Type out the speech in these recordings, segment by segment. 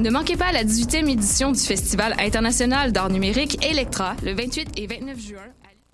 Ne manquez pas la 18e édition du Festival international d'art numérique Electra le 28 et 29 juin.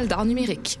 d'art numérique.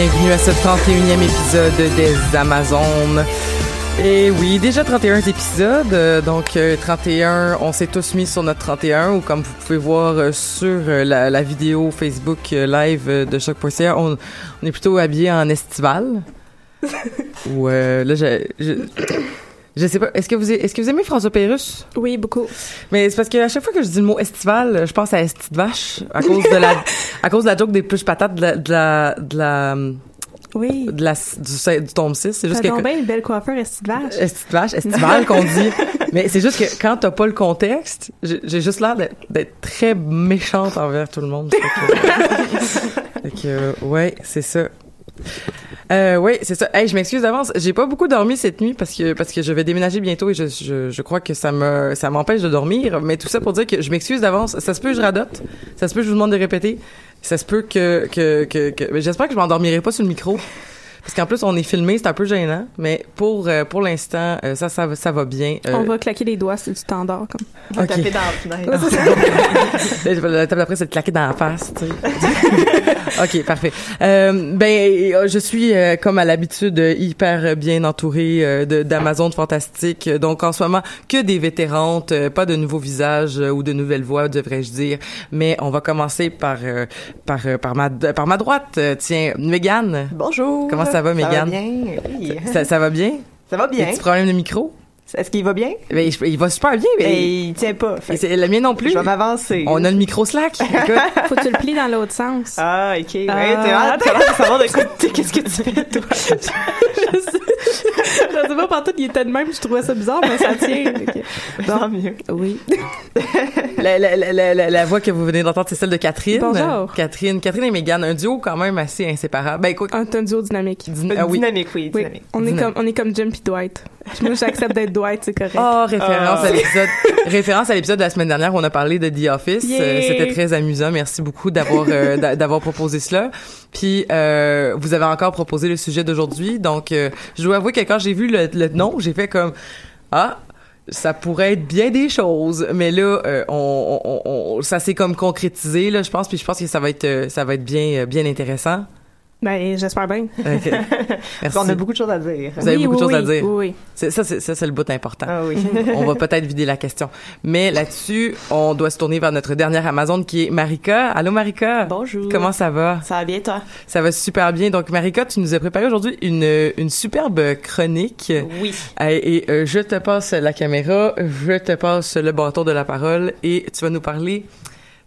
Bienvenue à ce 31e épisode des Amazones. Et oui, déjà 31 épisodes, euh, donc euh, 31, on s'est tous mis sur notre 31, ou comme vous pouvez voir euh, sur euh, la, la vidéo Facebook euh, live euh, de choc.ca, on, on est plutôt habillé en estival. ou euh, là, je, je, je sais pas, est-ce que vous est-ce que vous aimez François Pérusse? Oui, beaucoup. Mais c'est parce que à chaque fois que je dis le mot estival, je pense à esti de vache à cause de la à cause de la joke des plus patates de la de la de la Oui. de la du, du tome 6, c'est juste que donc bien une belle coiffeur esti de vache. esti de vache, estival qu'on dit. Mais c'est juste que quand t'as pas le contexte, j'ai juste l'air d'être- très méchante envers tout le monde. Fait que, fait que, euh, ouais, c'est ça. Euh, oui, c'est ça. Hey, je m'excuse d'avance. J'ai pas beaucoup dormi cette nuit parce que parce que je vais déménager bientôt et je je, crois que ça me ça m'empêche de dormir. Mais tout ça pour dire que je m'excuse d'avance. Ça se peut que je radote. Ça se peut que je vous demande de répéter. Ça se peut que que que, que- j'espère que je m'endormirai pas sur le micro. Parce qu'en plus, on est filmé, c'est un peu gênant, mais pour euh, pour l'instant, euh, ça, ça va ça va bien. Euh, On va claquer les doigts si tu t'endors comme. ok. taper dans la fenêtre. La table d'après, c'est de claquer dans la face, tu sais. OK, parfait. Euh, ben, je suis, euh, comme à l'habitude, hyper bien entourée euh, de- d'Amazon fantastique. Donc, en ce moment, que des vétérantes, euh, pas de nouveaux visages euh, ou de nouvelles voix, devrais-je dire. Mais on va commencer par euh, par euh, par ma par ma droite. Tiens, Mégane. Bonjour. Comment ça va, Mégane? Ça va bien, oui. Ça, ça va bien? Ça va bien. petits problèmes de micro? Est-ce qu'il va bien? Ben, il, il va super bien. Mais Mais, il tient pas. et c'est- le mien non plus. Je vais m'avancer. On a le micro slack. Écoute. Faut que tu le plies dans l'autre sens. Ah, ok. Ouais, Ah. t'as l'air de savoir de quoi qu'est-ce que tu fais, toi? je sais pas, partout, il était de même, je trouvais ça bizarre, mais ça tient. Ok. Tant mieux. Oui. La, la, la, la, la- la voix que vous venez d'entendre, c'est celle de Catherine. Bonjour. Catherine, Catherine et Mégane, un duo quand même assez inséparable. Ben écoute, Un, un duo dynamique. dyn- ah oui. Dynamique, oui, Oui. dynamique. On est Dynamique. comme, on est comme Jim pis Dwight. Moi, j'accepte d'être Dwight, c'est correct. Oh, référence Ah. à l'épisode, référence à l'épisode de la semaine dernière où on a parlé de The Office. Yeah. Euh, C'était très amusant. Merci beaucoup d'avoir euh, d'a- d'avoir proposé cela. Puis euh, vous avez encore proposé le sujet d'aujourd'hui. Donc, euh, je dois avouer que quand j'ai vu le, le nom, j'ai fait comme ah. Ça pourrait être bien des choses, mais là, euh, on, on, on- ça s'est comme concrétisé là, je pense, puis je pense que ça va être, ça va être bien, bien intéressant. Ben, j'espère bien. Ok. Merci. On a beaucoup de choses à dire. Vous avez Oui, beaucoup de oui, choses à dire. Oui, oui. Ça, c'est ça, c'est le bout important. Ah oui. on va peut-être vider la question. Mais là-dessus, on doit se tourner vers notre dernière Amazon qui est Marika. Allô Marika? Bonjour. Comment ça va? Ça va bien, toi? Ça va super bien. Donc Marika, tu nous as préparé aujourd'hui une, une superbe chronique. Oui. Et, et, euh, je te passe la caméra, je te passe le bâton de la parole et tu vas nous parler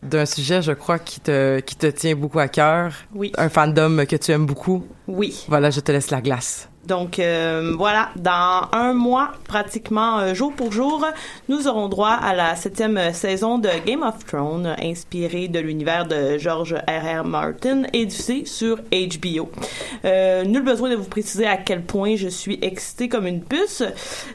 d'un sujet, je crois, qui te, qui te tient beaucoup à cœur. Oui. Un fandom que tu aimes beaucoup. Oui. Voilà, je te laisse la glace. Donc euh, voilà, dans un mois, pratiquement euh, jour pour jour, nous aurons droit à la septième saison de Game of Thrones, euh, inspirée de l'univers de George R.R. Martin et diffusée sur HBO. Euh, nul besoin de vous préciser à quel point je suis excitée comme une puce.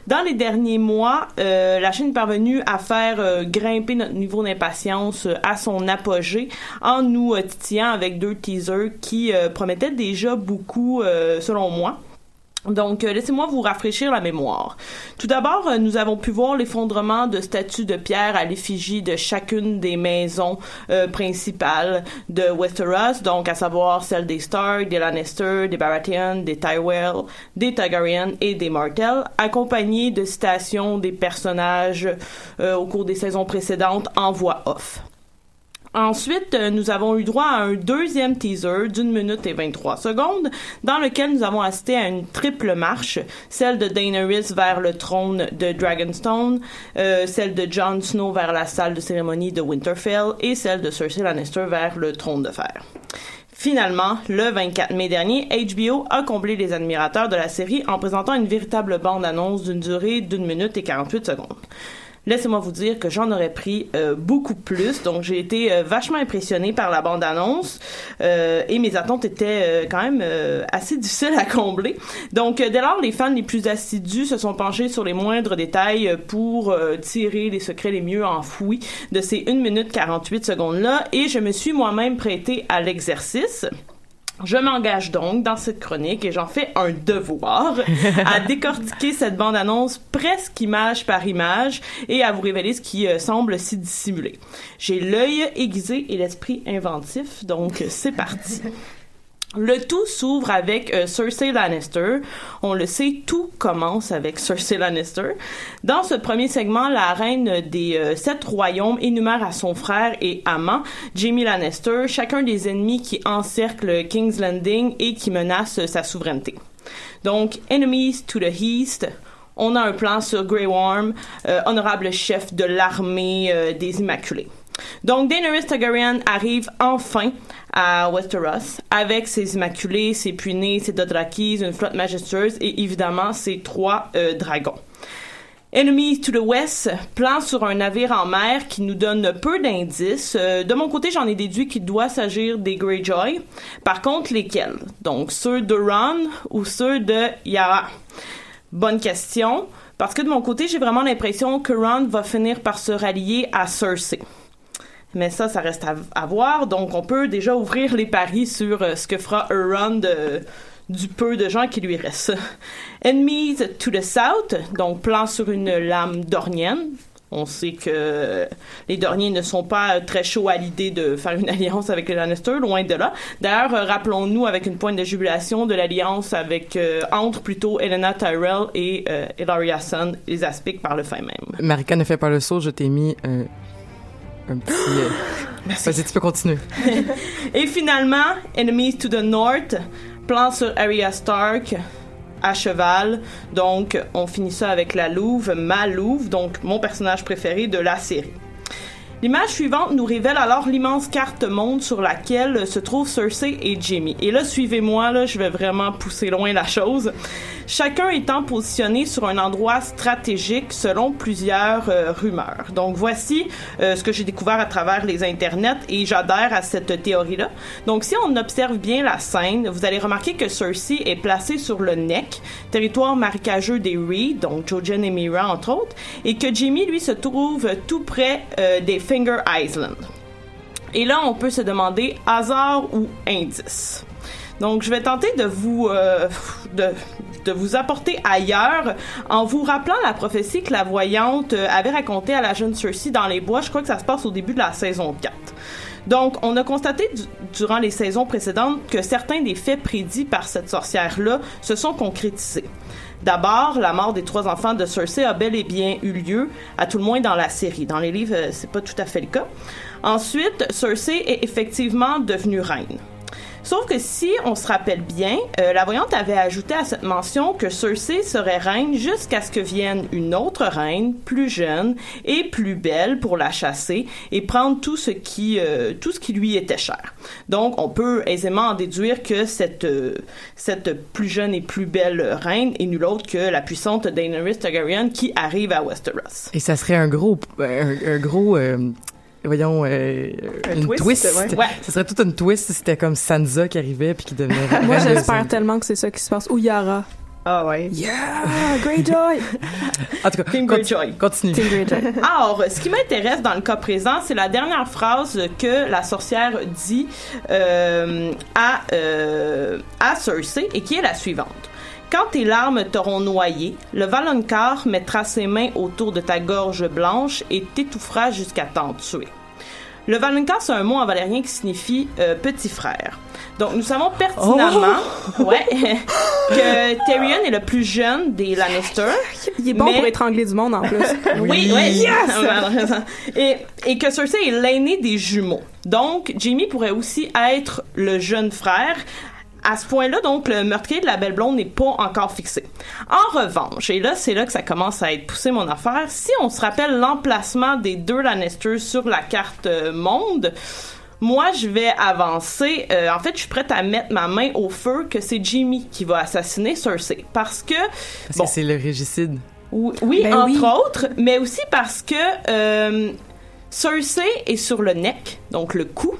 Dans les derniers mois, euh, la chaîne est parvenue à faire euh, grimper notre niveau d'impatience euh, à son apogée en nous euh, titillant avec deux teasers qui euh, promettaient déjà beaucoup, euh, selon moi. Donc, euh, laissez-moi vous rafraîchir la mémoire. Tout d'abord, euh, nous avons pu voir l'effondrement de statues de pierre à l'effigie de chacune des maisons euh, principales de Westeros, donc à savoir celle des Stark, des Lannister, des Baratheon, des Tyrell, des Targaryen et des Martell, accompagnées de citations des personnages au cours des saisons précédentes en voix off. Ensuite, euh, nous avons eu droit à un deuxième teaser d'une minute et 23 secondes, dans lequel nous avons assisté à une triple marche, celle de Daenerys vers le trône de Dragonstone, euh, celle de Jon Snow vers la salle de cérémonie de Winterfell et celle de Cersei Lannister vers le trône de fer. Finalement, le 24 mai dernier, HBO a comblé les admirateurs de la série en présentant une véritable bande-annonce d'une durée d'une minute et 48 secondes. Laissez-moi vous dire que j'en aurais pris euh, beaucoup plus, donc j'ai été euh, vachement impressionnée par la bande-annonce euh, et mes attentes étaient quand même assez difficiles à combler. Donc dès lors, les fans les plus assidus se sont penchés sur les moindres détails pour tirer les secrets les mieux enfouis de ces 1 minute 48 secondes-là et je me suis moi-même prêtée à l'exercice. Je m'engage donc dans cette chronique et j'en fais un devoir à décortiquer cette bande-annonce presque image par image et à vous révéler ce qui euh, semble si dissimulé. J'ai l'œil aiguisé et l'esprit inventif, donc c'est parti. Le tout s'ouvre avec euh, Cersei Lannister. On le sait, tout commence avec Cersei Lannister. Dans ce premier segment, la reine des euh, sept royaumes énumère à son frère et amant, Jaime Lannister, chacun des ennemis qui encerclent King's Landing et qui menacent sa souveraineté. Donc, Enemies to the East, on a un plan sur Grey Worm, euh, honorable chef de l'armée euh, des Immaculés. Donc, Daenerys Targaryen arrive enfin à Westeros avec ses Immaculés, ses Puinés, ses Dothrakis, une flotte majestueuse et évidemment ses trois euh, dragons. Enemies to the West, plan sur un navire en mer qui nous donne peu d'indices. Euh, de mon côté, j'en ai déduit qu'il doit s'agir des Greyjoy. Par contre, lesquels? Donc, ceux de Ron ou ceux de Yara? Bonne question. Parce que de mon côté, j'ai vraiment l'impression que Ron va finir par se rallier à Cersei. Mais ça, ça reste à, voir. Donc, on peut déjà ouvrir les paris sur euh, ce que fera Euron du peu de gens qui lui restent. Enemies to the South, donc plan sur une lame dornienne. On sait que les Dorniers ne sont pas très chauds à l'idée de faire une alliance avec les Lannister, loin de là. D'ailleurs, euh, rappelons-nous avec une pointe de jubilation de l'alliance avec euh, entre plutôt Elena Tyrell et euh, Ellaria Sun, les aspics par le fait même. Marika ne fait pas le saut, je t'ai mis un petit... euh, Vas-y, tu peux continuer. Et finalement, Enemies to the North, plan sur Arya Stark à cheval. Donc, on finit ça avec la Louve, ma Louve, donc mon personnage préféré de la série. L'image suivante nous révèle alors l'immense carte monde sur laquelle se trouvent Cersei et Jaime. Et là, suivez-moi, là, je vais vraiment pousser loin la chose. Chacun étant positionné sur un endroit stratégique selon plusieurs euh, rumeurs. Donc voici euh, ce que j'ai découvert à travers les internets et j'adhère à cette théorie-là. Donc si on observe bien la scène, vous allez remarquer que Cersei est placée sur le Neck, territoire marécageux des Reed, donc Jojen et Mira entre autres, et que Jaime lui se trouve tout près euh, des Finger Island. Et là, on peut se demander hasard ou indice. Donc, je vais tenter de vous euh, de, vous apporter ailleurs en vous rappelant la prophétie que la voyante euh, avait racontée à la jeune Cersei dans les bois. Je crois que ça se passe au début de la saison 4. Donc, on a constaté du- durant les saisons précédentes que certains des faits prédits par cette sorcière-là se sont concrétisés. D'abord, la mort des trois enfants de Cersei a bel et bien eu lieu, à tout le moins dans la série. Dans les livres, euh, c'est pas tout à fait le cas. Ensuite, Cersei est effectivement devenue reine. Sauf que si on se rappelle bien, euh, la voyante avait ajouté à cette mention que Cersei serait reine jusqu'à ce que vienne une autre reine, plus jeune et plus belle pour la chasser et prendre tout ce qui, euh, tout ce qui lui était cher. Donc, on peut aisément en déduire que cette, euh, cette plus jeune et plus belle reine est nulle autre que la puissante Daenerys Targaryen qui arrive à Westeros. Et ça serait un gros, un, gros, voyons, euh, Un une twist, twist. ouais. Ça serait toute une twist si c'était comme Sansa qui arrivait puis qui devenait. Moi, j'espère tellement que c'est ça qui se passe. Ou Yara. Ah ouais. Yeah! Greyjoy! En tout cas, Team conti- Greyjoy. continue. Team Greyjoy. Alors, ce qui m'intéresse dans le cas présent, c'est la dernière phrase que la sorcière dit euh, à, euh, à Cersei et qui est la suivante. Quand tes larmes t'auront noyé, le Valonqar mettra ses mains autour de ta gorge blanche et t'étouffera jusqu'à t'en tuer. Le Valonqar, c'est un mot en valérien qui signifie euh, petit frère. Donc, nous savons pertinemment ouais, que Tyrion est le plus jeune des Lannister. Il est bon Mais- pour étrangler du monde en plus. Oui, oui. et, et que Cersei est l'aîné des jumeaux. Donc, Jamie pourrait aussi être le jeune frère. À ce point-là, donc, le meurtrier de la belle blonde n'est pas encore fixé. En revanche, et là, c'est là que ça commence à être poussé mon affaire, si on se rappelle l'emplacement des deux Lannister sur la carte euh, monde, moi, je vais avancer. Euh, en fait, je suis prête à mettre ma main au feu que c'est Jimmy qui va assassiner Cersei. Parce que, Parce bon, que c'est le régicide. oui, oui, Ben entre oui. autres, mais aussi parce que euh, Cersei est sur le neck, donc le cou,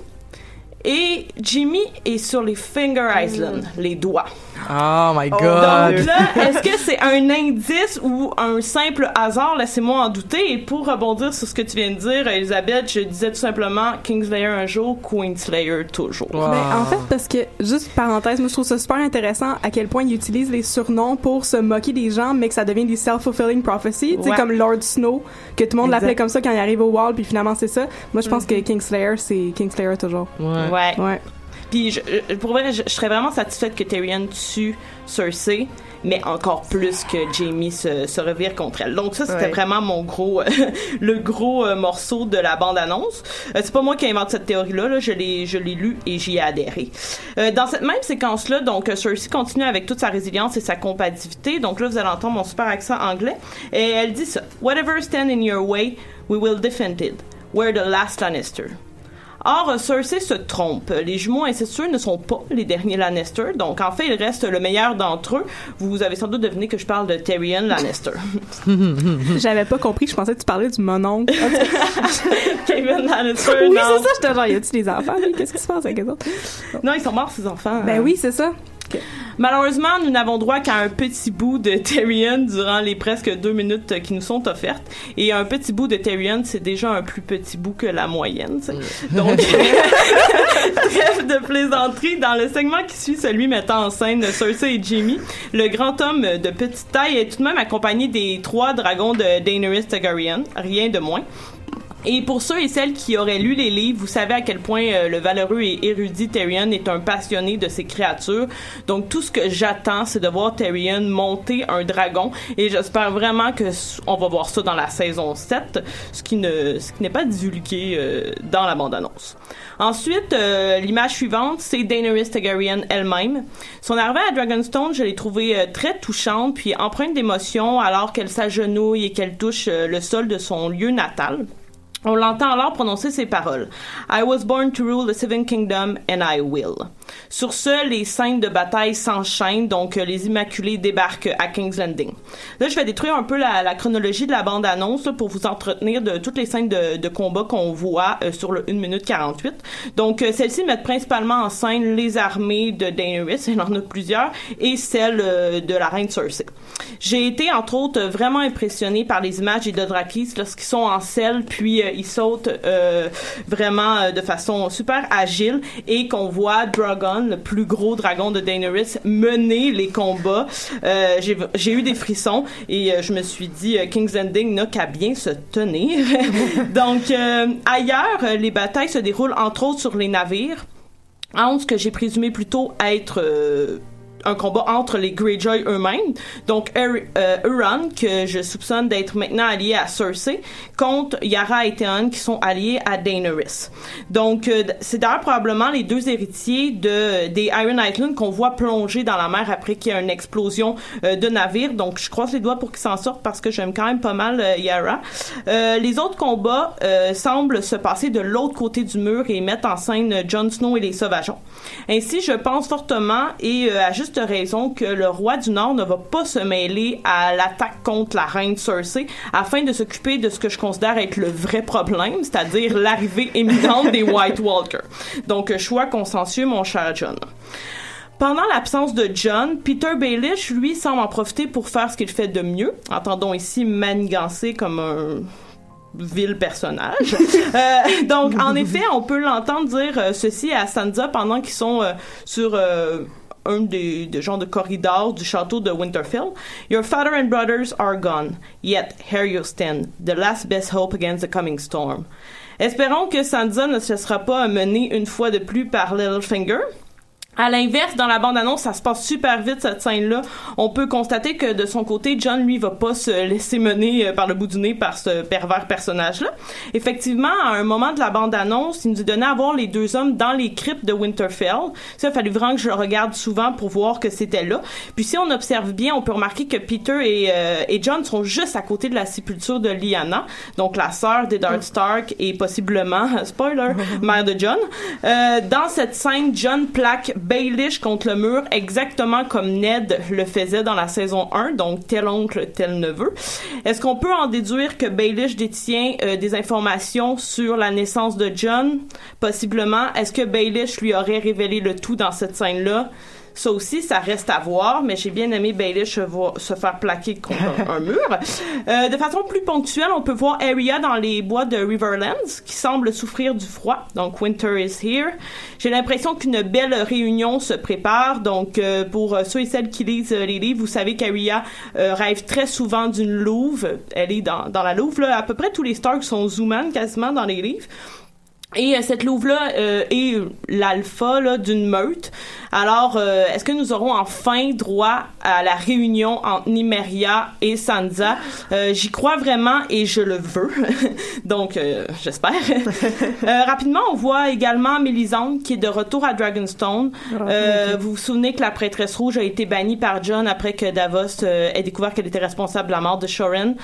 et Jimmy est sur les Finger Island, les doigts. Oh my Donc god. là, est-ce que c'est un indice ou un simple hasard? Laissez-moi en douter. Et pour rebondir sur ce que tu viens de dire, Elisabeth, je disais tout simplement Kingslayer un jour, Queenslayer toujours. Wow. Ben, en fait, parce que, juste parenthèse, moi je trouve ça super intéressant à quel point ils utilisent les surnoms pour se moquer des gens, mais que ça devient des self-fulfilling prophecies. Tu sais, Ouais. comme Lord Snow, que tout le monde l'appelait comme ça quand il arrive au Wall, puis finalement c'est ça. Moi je pense que Kingslayer, c'est Kingslayer toujours. Ouais. Ouais. Ouais. Puis je, pour vrai, je, je serais vraiment satisfaite que Tyrion tue Cersei, mais encore plus que Jamie se, se revire contre elle. Donc ça, c'était Ouais. vraiment mon gros, le gros euh, morceau de la bande-annonce. Euh, c'est pas moi qui invente cette théorie-là, là. je l'ai, je l'ai lu et j'y ai adhéré. Euh, dans cette même séquence-là, donc euh, Cersei continue avec toute sa résilience et sa combativité. Donc là, vous allez entendre mon super accent anglais. Et elle dit ça. Whatever stand in your way, we will defend it. We're the last Lannister. Or, Cersei se trompe. Les jumeaux incestueux ne sont pas les derniers Lannister, donc en fait, il reste le meilleur d'entre eux. Vous avez sans doute deviné que je parle de Tyrion Lannister. J'avais pas compris, je pensais que tu parlais du mononcle. Kevin Lannister, oui, non. c'est ça, j'étais genre, y a-tu des enfants? Qu'est-ce qui se passe avec les autres? Non, ils sont morts, ces enfants. Ben Euh, oui, c'est ça. Malheureusement, nous n'avons droit qu'à un petit bout de Tyrion durant les presque deux minutes qui nous sont offertes. Et un petit bout de Tyrion, c'est déjà un plus petit bout que la moyenne. Donc, trêve de plaisanterie. Dans le segment qui suit celui mettant en scène Cersei et Jaime, le grand homme de petite taille est tout de même accompagné des trois dragons de Daenerys Targaryen, rien de moins. Et pour ceux et celles qui auraient lu les livres, vous savez à quel point euh, le valeureux et érudit Tyrion est un passionné de ces créatures. Donc tout ce que j'attends, c'est de voir Tyrion monter un dragon. Et j'espère vraiment que on va voir ça dans la saison 7, ce qui ne, n'est pas divulgué euh, dans la bande-annonce. Ensuite, euh, l'image suivante, c'est Daenerys Targaryen elle-même. Son arrivée à Dragonstone, je l'ai trouvée euh, très touchante, puis empreinte d'émotion alors qu'elle s'agenouille et qu'elle touche euh, le sol de son lieu natal. On l'entend alors prononcer ces paroles. I was born to rule the Seven Kingdom and I will. Sur ce, les scènes de bataille s'enchaînent, donc euh, les Immaculés débarquent à King's Landing. Là, je vais détruire un peu la, la chronologie de la bande-annonce pour vous entretenir de toutes les scènes de, de combat qu'on voit euh, sur le 1 minute 48. Donc, euh, celles-ci mettent principalement en scène les armées de Daenerys, il en a plusieurs, et celles de la reine Cersei. J'ai été, entre autres, vraiment impressionnée par les images des Dothrakis lorsqu'ils sont en selle, puis ils sautent vraiment de façon super agile et qu'on voit Dragon, le plus gros dragon de Daenerys, mener les combats. Euh, j'ai- eu des frissons et euh, je me suis dit, euh, King's Landing n'a qu'à bien se tenir. Donc, ailleurs, les batailles se déroulent entre autres sur les navires entre ce que j'ai présumé plutôt être un combat entre les Greyjoy eux-mêmes. Donc, euh, Euron, que je soupçonne d'être maintenant allié à Cersei, contre Yara et Theon, qui sont alliés à Daenerys. Donc, euh, c'est d'ailleurs probablement les deux héritiers de, des Iron Island qu'on voit plonger dans la mer après qu'il y ait une explosion euh, de navire. Donc, je croise les doigts pour qu'ils s'en sortent parce que j'aime quand même pas mal Yara. Les autres combats semblent se passer de l'autre côté du mur et mettre en scène Jon Snow et les sauvageons. Ainsi, je pense fortement et à juste raison que le roi du Nord ne va pas se mêler à l'attaque contre la reine Cersei afin de s'occuper de ce que je considère être le vrai problème, c'est-à-dire l'arrivée imminente des White Walkers. Donc, choix consensueux, mon cher John. Pendant l'absence de John, Peter Baelish, lui, semble en profiter pour faire ce qu'il fait de mieux. Entendons ici manigancer comme un vil personnage. Euh, donc, en effet, on peut l'entendre dire euh, ceci à Sansa pendant qu'ils sont euh, sur un des, des genres de corridors du château de Winterfell. Your father and brothers are gone, yet here you stand, the last best hope against the coming storm. Espérons que Sansa ne se laissera pas mener une fois de plus par Littlefinger. À l'inverse, dans la bande-annonce, ça se passe super vite cette scène-là. On peut constater que de son côté, John lui va pas se laisser mener euh, par le bout du nez par ce pervers personnage-là. Effectivement, à un moment de la bande-annonce, il nous donné à voir les deux hommes dans les cryptes de Winterfell. Ça, il a fallu vraiment que je le regarde souvent pour voir que c'était là. Puis si on observe bien, on peut remarquer que Peter et, euh, et John sont juste à côté de la sépulture de Lyanna, donc la sœur d'Eddard Stark et possiblement, spoiler, mère de John. Euh, dans cette scène, John plaque Baelish contre le mur exactement comme Ned le faisait dans la saison 1, donc tel oncle, tel neveu. Est-ce qu'on peut en déduire que Baelish détient euh, des informations sur la naissance de John? Possiblement. Est-ce que Baelish lui aurait révélé le tout dans cette scène-là? Ça aussi, ça reste à voir, mais j'ai bien aimé Baelish se, faire plaquer contre un, mur. Euh, de façon plus ponctuelle, on peut voir Arya dans les bois de Riverlands, qui semble souffrir du froid. Donc, Winter is here. J'ai l'impression qu'une belle réunion se prépare. Donc, euh, pour euh, ceux et celles qui lisent les livres, vous savez qu'Arya euh, rêve très souvent d'une louve. Elle est dans, dans la louve. Là. À peu près tous les Stark sont Zooman quasiment dans les livres. Et euh, cette louve-là euh, est l'alpha d'une meute. Alors, euh, est-ce que nous aurons enfin droit à la réunion entre Nymeria et Sansa? Euh, J'y crois vraiment et je le veux. Donc, euh, j'espère. Euh, rapidement, on voit également Mélisande qui est de retour à Dragonstone. Euh, Vous vous souvenez que la prêtresse rouge a été bannie par John après que Davos ait découvert qu'elle était responsable de la mort de Shoren.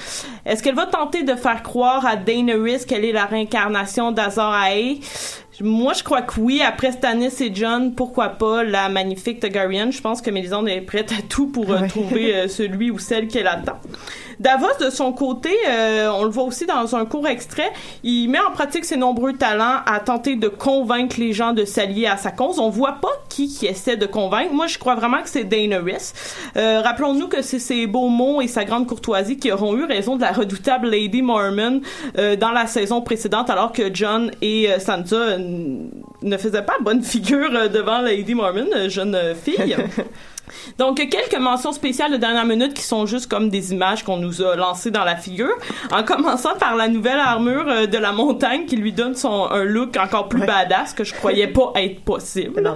Est-ce qu'elle va tenter de faire croire à Daenerys qu'elle est la réincarnation d'Azor Ahai? Moi, je crois que oui. Après Stannis et John, pourquoi pas la magnifique Targaryen? Je pense que Mélisande est prête à tout pour euh, trouver euh, celui ou celle qu'elle attend. Davos, de son côté, euh, on le voit aussi dans un court extrait, il met en pratique ses nombreux talents à tenter de convaincre les gens de s'allier à sa cause. On voit pas qui qui essaie de convaincre. Moi, je crois vraiment que c'est Daenerys. Euh, Rappelons-nous que c'est ses beaux mots et sa grande courtoisie qui auront eu raison de la redoutable Lady Mormon euh, dans la saison précédente, alors que John et euh, Sansa ne faisaient pas bonne figure euh, devant Lady Mormon, jeune fille. Donc, quelques mentions spéciales de dernière minute qui sont juste comme des images qu'on nous a lancées dans la figure. En commençant par la nouvelle armure euh, de la montagne qui lui donne son, un look encore plus badass que je croyais pas être possible.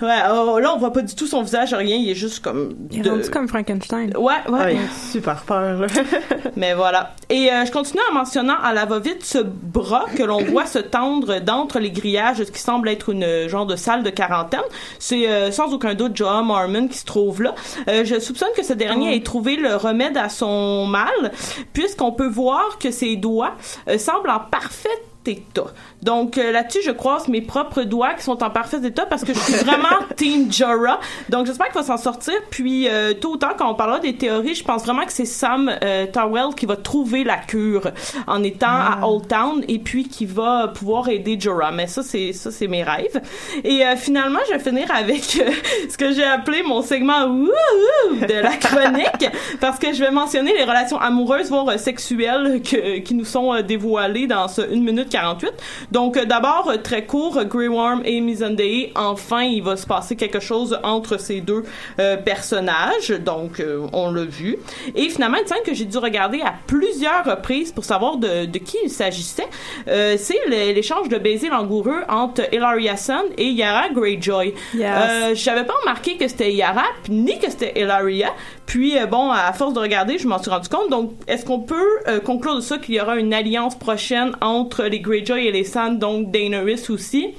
Ouais, oh, là, on voit pas du tout son visage, rien. Il est juste comme... Il est rendu comme Frankenstein. Ouais, ouais. Ah, il a super peur, là. Mais voilà. Et euh, je continue en mentionnant à la va-vite ce bras que l'on voit se tendre d'entre les grillages ce qui semble être une genre de salle de quarantaine. C'est euh, sans aucun doute Joe Mormon qui se trouve là. Euh, je soupçonne que ce dernier ait trouvé le remède à son mal, puisqu'on peut voir que ses doigts euh, semblent en parfaite état. Donc euh, là-dessus, je croise mes propres doigts qui sont en parfait état parce que je suis vraiment Team Jorah. Donc j'espère qu'il va s'en sortir. Puis euh, tôt ou tard, quand on parlera des théories, je pense vraiment que c'est Sam euh, Tarwell qui va trouver la cure en étant à Old Town et puis qui va pouvoir aider Jorah. Mais ça, c'est ça, c'est mes rêves. Et euh, finalement, je vais finir avec euh, ce que j'ai appelé mon segment de la chronique parce que je vais mentionner les relations amoureuses voire euh, sexuelles que, qui nous sont dévoilées dans ce 1 minute 48. Donc euh, d'abord euh, très court, euh, Grey Worm et Missandei, enfin il va se passer quelque chose entre ces deux euh, personnages. Donc euh, on l'a vu. Et finalement une scène que j'ai dû regarder à plusieurs reprises pour savoir de, de qui il s'agissait, euh, c'est l'échange de baisers langoureux entre Hilaria Sun et Yara Greyjoy. Yes. J'avais pas remarqué que c'était Yara ni que c'était Hilaria. Puis euh, bon, à force de regarder, je m'en suis rendu compte. Donc, est-ce qu'on peut euh, conclure de ça qu'il y aura une alliance prochaine entre les Greyjoy et les Sand, donc Daenerys aussi?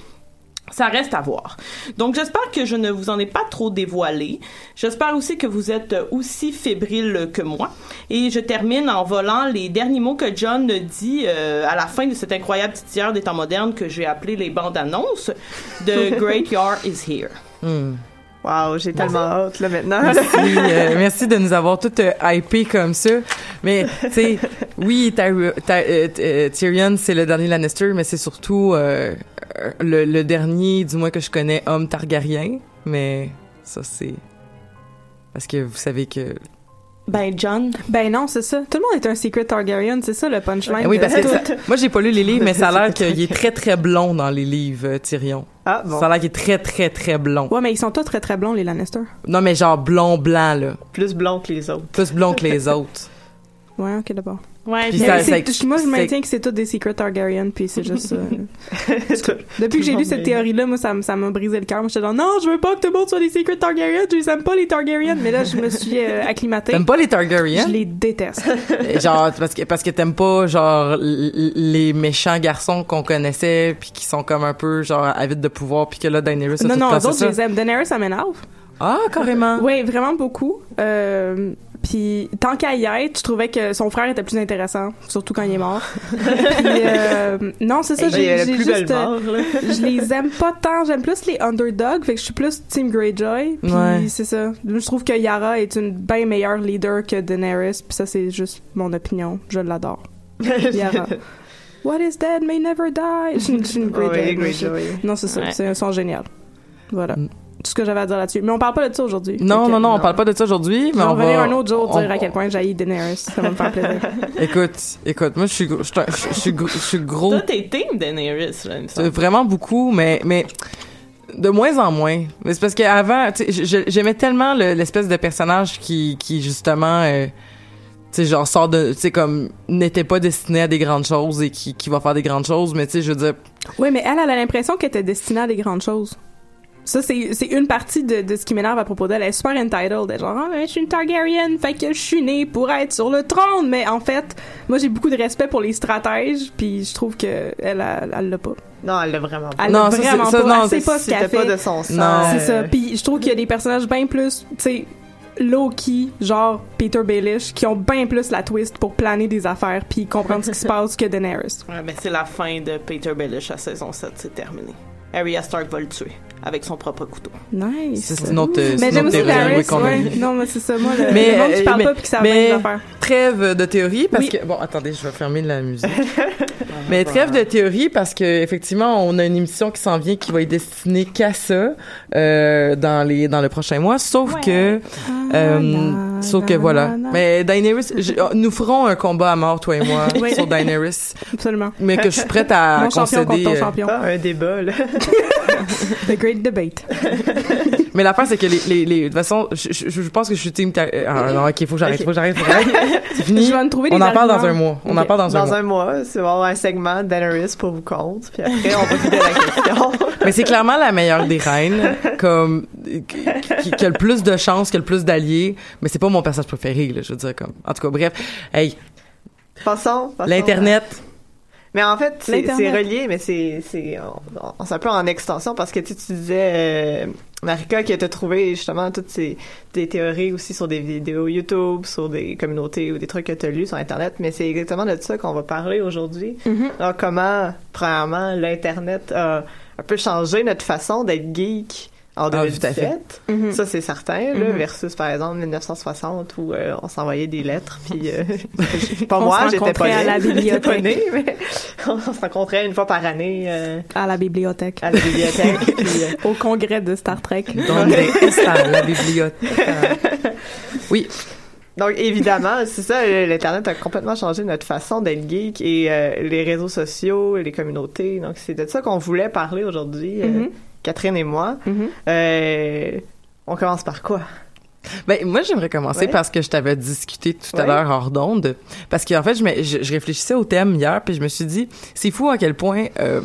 Ça reste à voir. Donc j'espère que je ne vous en ai pas trop dévoilé. J'espère aussi que vous êtes aussi fébrile que moi. Et je termine en volant les derniers mots que John dit euh, à la fin de cette incroyable petite heure des temps modernes que j'ai appelé les bandes annonces. The Great Yar is here. Hmm. Wow, j'ai tellement hâte, là, maintenant. Merci, euh, merci de nous avoir toutes euh, hypées comme ça. Mais, tu sais, oui, euh, euh, Tyrion, c'est le dernier Lannister, mais c'est surtout euh, le, le dernier, du moins que je connais, homme Targaryen. Mais ça, c'est... Parce que vous savez que... Ben, John. Ben non, c'est ça. Tout le monde est un secret Targaryen, c'est ça le punchline. oui, parce que ça- moi, j'ai pas lu les livres, mais ça a l'air qu'il est très, très blond dans les livres, euh, Tyrion. Ah, bon. Ça a l'air qu'il est très, très, très blond. Ouais, mais ils sont tous très très blonds, les Lannister. Non, mais genre blond-blanc, là. Plus blond que les autres. Plus blond que les autres. Ouais, ok, d'abord. Ouais, Puis ça- ça- moi, je maintiens que c'est tous des secret Targaryen, puis c'est juste. euh, Depuis que j'ai lu cette théorie-là, moi, ça, ça m'a brisé le cœur. Moi, j'étais genre, non, je veux pas que tout le monde soit des secret Targaryen, je les aime pas, les Targaryen. Mais là, je me suis euh, acclimatée. T'aimes pas les Targaryens? Je les déteste. Genre parce que parce que t'aimes pas genre les méchants garçons qu'on connaissait puis qui sont comme un peu genre avides de pouvoir puis que là Daenerys a non, tout non, placé les autres, ça. je les aime. Daenerys, ça m'énerve. Ah carrément. Oui, vraiment beaucoup. Euh, puis tant qu'à y être, je trouvais que son frère était plus intéressant, surtout quand il est mort. puis euh, non, c'est ça, Il y j'ai juste mort, euh, là. je les aime pas tant, j'aime plus les underdogs, fait que je suis plus team Greyjoy. Puis Ouais. c'est ça. Je trouve que Yara est une bien meilleure leader que Daenerys, puis ça c'est juste mon opinion, je l'adore. Yara. What is dead may never die. Je suis une- une Greyjoy. Greyjoy. Non, c'est ça, Ouais. c'est un son génial. Voilà. Mm. Tout ce que j'avais à dire là-dessus. Mais on parle pas de ça aujourd'hui. Non non non, on parle pas de ça aujourd'hui, mais on revenir va un autre jour on- dire à quel point j'haïs Daenerys. Ça va me faire plaisir. Écoute, écoute, moi je suis gros- je je suis gros- je suis gros Toi, t'es team Daenerys, là, il me semble. Vraiment beaucoup, mais mais de moins en moins. Mais c'est parce qu'avant, tu sais, je- je- j'aimais tellement le- l'espèce de personnage qui qui justement euh, tu sais genre sort de tu sais comme n'était pas destiné à des grandes choses et qui qui va faire des grandes choses, mais tu sais je veux dire oui, mais elle, elle a l'impression qu'elle était destinée à des grandes choses. Ça, c'est c'est une partie de, de ce qui m'énerve à propos d'elle. Elle est super entitled. Elle est genre, ah, mais je suis une Targaryen, fait que je suis née pour être sur le trône. Mais en fait, moi, j'ai beaucoup de respect pour les stratèges, puis je trouve que elle, elle, elle l'a pas. Non, elle l'a vraiment pas. Elle Non, l'a vraiment ça, pas. non, elle sait c'est- pas ce qu'elle C'était fait. pas de son sang. Non. C'est ça. Puis je trouve qu'il y a des personnages bien plus, tu sais, low-key, genre Peter Baelish, qui ont bien plus la twist pour planer des affaires puis comprendre ce qui se passe que Daenerys. Ouais, ben c'est la fin de Peter Baelish à saison 7, c'est terminé. Arya Stark va le tuer avec son propre couteau. Nice. C'est une autre- mais une j'aime autre aussi a ouais. Non, mais c'est ça. Moi, le, Mais, le monde qui euh, parle mais- pas puis qui savent mais- affaires. trêve de théorie parce Oui. que bon attendez je vais fermer la musique mais trêve de théorie parce que effectivement on a une émission qui s'en vient qui va être destinée qu'à ça euh, dans les dans le prochain mois sauf que euh, sauf que voilà mais Daenerys je- oh, nous ferons un combat à mort toi et moi Oui. sur Daenerys Absolument. mais que je suis prête à Mon champion contre concéder ton champion. Ah, un débat, là. Great Debate. mais l'affaire c'est que les, les, les de toute façon je, je, je pense que je suis team Tar- ah non ok faut que j'arrête faut que j'arrête faut que j'arrête c'est fini Je vais me trouver on des en parle dans un mois on en Ok. parle dans, un Dans mois un mois, c'est avoir un segment Daenerys pour vous compte, puis après, on va vider la question. Mais c'est clairement la meilleure des reines, comme qui, a le plus de chances, qui a le plus d'alliés. Mais c'est pas mon personnage préféré, là, je veux dire comme. En tout cas, bref, hey, Passons, passons l'internet, Mais en fait, c'est relié, mais c'est c'est on- on- un peu en extension parce que tu, tu disais euh, Marika qui a trouvé justement toutes ces des théories aussi sur des vidéos YouTube, sur des communautés ou des trucs que tu as lus sur internet, mais c'est exactement de ça qu'on va parler aujourd'hui. Mhm. Alors comment premièrement l'internet a un peu changé notre façon d'être geek? En Ah, tout à 2017. Mhm. Ça c'est certain là, Mhm. versus par exemple 1960 où euh, on s'envoyait des lettres puis euh, pas On moi, se j'étais pas rencontrait à la pas bibliothèque. née, mais on se rencontrait une fois par année euh, À la bibliothèque. à la bibliothèque. puis, euh, Au congrès de Star Trek. Dans les la bibliothèque. euh, Oui, donc évidemment, c'est ça, euh, l'internet a complètement changé notre façon d'être geek et euh, les réseaux sociaux, et les communautés. Donc c'est de ça qu'on voulait parler aujourd'hui, euh, Mhm. Catherine et moi. Mhm. Euh, on commence par quoi? Ben, moi, j'aimerais commencer Ouais. parce que je t'avais discuté tout à l'heure hors d'onde. Parce qu'en fait, je, me- je, je réfléchissais au thème hier, puis je me suis dit, c'est fou à quel point euh,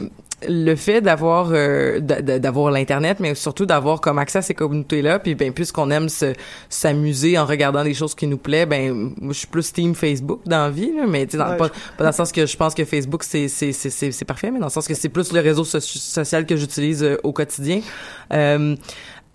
le fait d'avoir euh, d'a- d'a- d'avoir l'internet, mais surtout d'avoir comme accès à ces communautés-là, puis ben puisqu'on aime se- s'amuser en regardant des choses qui nous plaît, ben moi, je suis plus team Facebook dans la vie, là, mais tu sais, dans- Ouais, pas, pas dans le sens que je pense que Facebook c'est c'est c'est c'est c'est parfait, mais dans le sens que c'est plus le réseau so- social que j'utilise euh, au quotidien. Euh,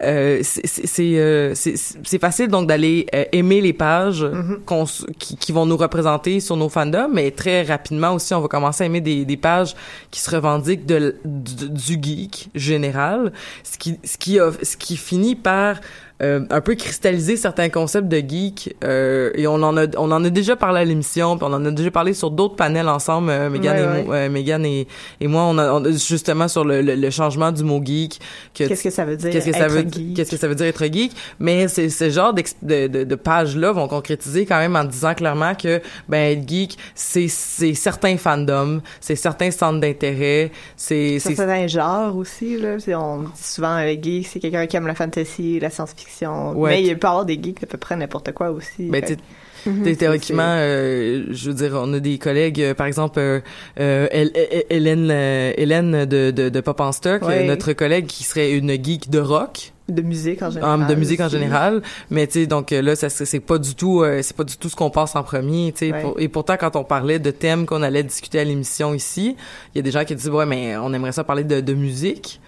euh, c'est c'est- c'est euh, c'est- facile donc d'aller euh, aimer les pages qu'on s- qui, qui vont nous représenter sur nos fandoms, mais très rapidement aussi on va commencer à aimer des, des pages qui se revendiquent de, du, du geek général, ce qui ce qui a, ce qui finit par euh, un peu cristalliser certains concepts de geek euh, et on en a on en a déjà parlé à l'émission puis on en a déjà parlé sur d'autres panels ensemble euh, Megan Ouais, et ouais. euh, Megan et, et moi on a, on justement sur le, le, le changement du mot geek que Qu'est-ce que ça veut dire qu'est-ce que ça veut qu'est-ce que ça veut dire être geek? Mais c'est ce genre de, de, de pages là vont concrétiser quand même en disant clairement que ben être geek c'est c'est certains fandoms c'est certains centres d'intérêt c'est c'est c'est un genre aussi, là. C'est- On dit souvent, un geek, c'est quelqu'un qui aime la fantasy, la science-fiction. Ouais. Mais il peut y avoir des geeks d'à peu près n'importe quoi aussi. ben, Fait Mhm. Théoriquement, euh, je veux dire, on a des collègues, euh, par exemple, euh, Hel- Hel- Hélène, Hélène de, de, de Pop en Stock, euh, notre collègue qui serait une geek de rock, de musique en général. um, de musique en général, mais tu sais, donc là, ça c'est c'est pas du tout, euh, c'est pas du tout ce qu'on passe en premier, tu sais. Ouais. pour- et pourtant, quand on parlait de thèmes qu'on allait discuter à l'émission ici, il y a des gens qui disent ouais, mais on aimerait ça parler de, de musique.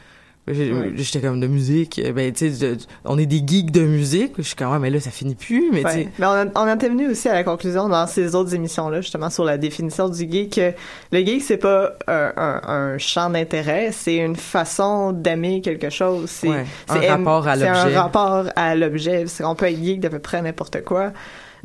J'étais comme de musique, ben tu sais, on est des geeks de musique. Je suis comme ouais, mais là ça finit plus, mais tu Ouais. sais. Mais on, a- on en était venu aussi à la conclusion dans ces autres émissions-là, justement, sur la définition du geek. que Le geek, c'est pas un, un, un champ d'intérêt, c'est une façon d'aimer quelque chose. C'est Ouais, un c'est aim- rapport à C'est l'objet. un rapport à l'objet. C'est- On peut être geek d'à peu près n'importe quoi.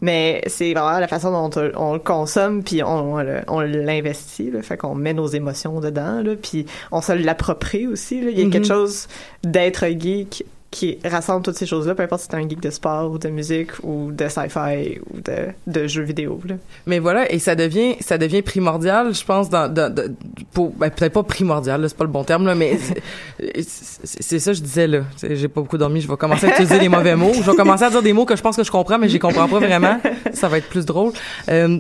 Mais c'est vraiment la façon dont on, on le consomme, puis on, l'investit, là, fait qu'on met nos émotions dedans, là, puis on se l'approprie aussi. Là. Il y a Mhm. quelque chose d'être geek qui rassemble toutes ces choses-là, peu importe si c'est un geek de sport ou de musique ou de sci-fi ou de, de jeux vidéo. Là. Mais voilà, et ça devient, ça devient primordial, je pense, dans, dans, dans- pour, ben, peut-être pas primordial, là, c'est pas le bon terme, là, mais c'est- ça que je disais, là. J'ai pas beaucoup dormi, je vais commencer à utiliser les mauvais mots. Je vais commencer à dire des mots que je pense que je comprends, mais je comprends pas vraiment. Ça va être plus drôle. Euh,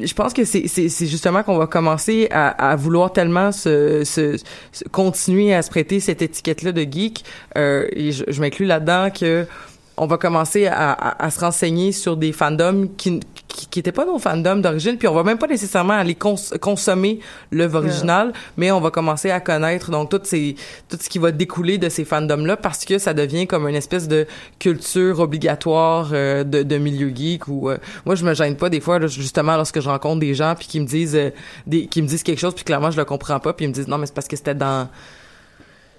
je pense que c'est justement qu'on va commencer à, à vouloir tellement se, se, se- continuer à se prêter cette étiquette-là de geek, euh, et je, je m'inclus là-dedans que on va commencer à, à, à se renseigner sur des fandoms qui qui, qui étaient pas nos fandoms d'origine, puis on va même pas nécessairement aller cons- consommer l'œuvre originale, mais on va commencer à connaître donc tout ces tout ce qui va découler de ces fandoms là parce que ça devient comme une espèce de culture obligatoire euh, de, de milieu geek ou euh, moi je me gêne pas des fois là, justement lorsque je rencontre des gens puis qui me disent euh, des qui me disent quelque chose puis clairement je le comprends pas puis ils me disent non mais c'est parce que c'était dans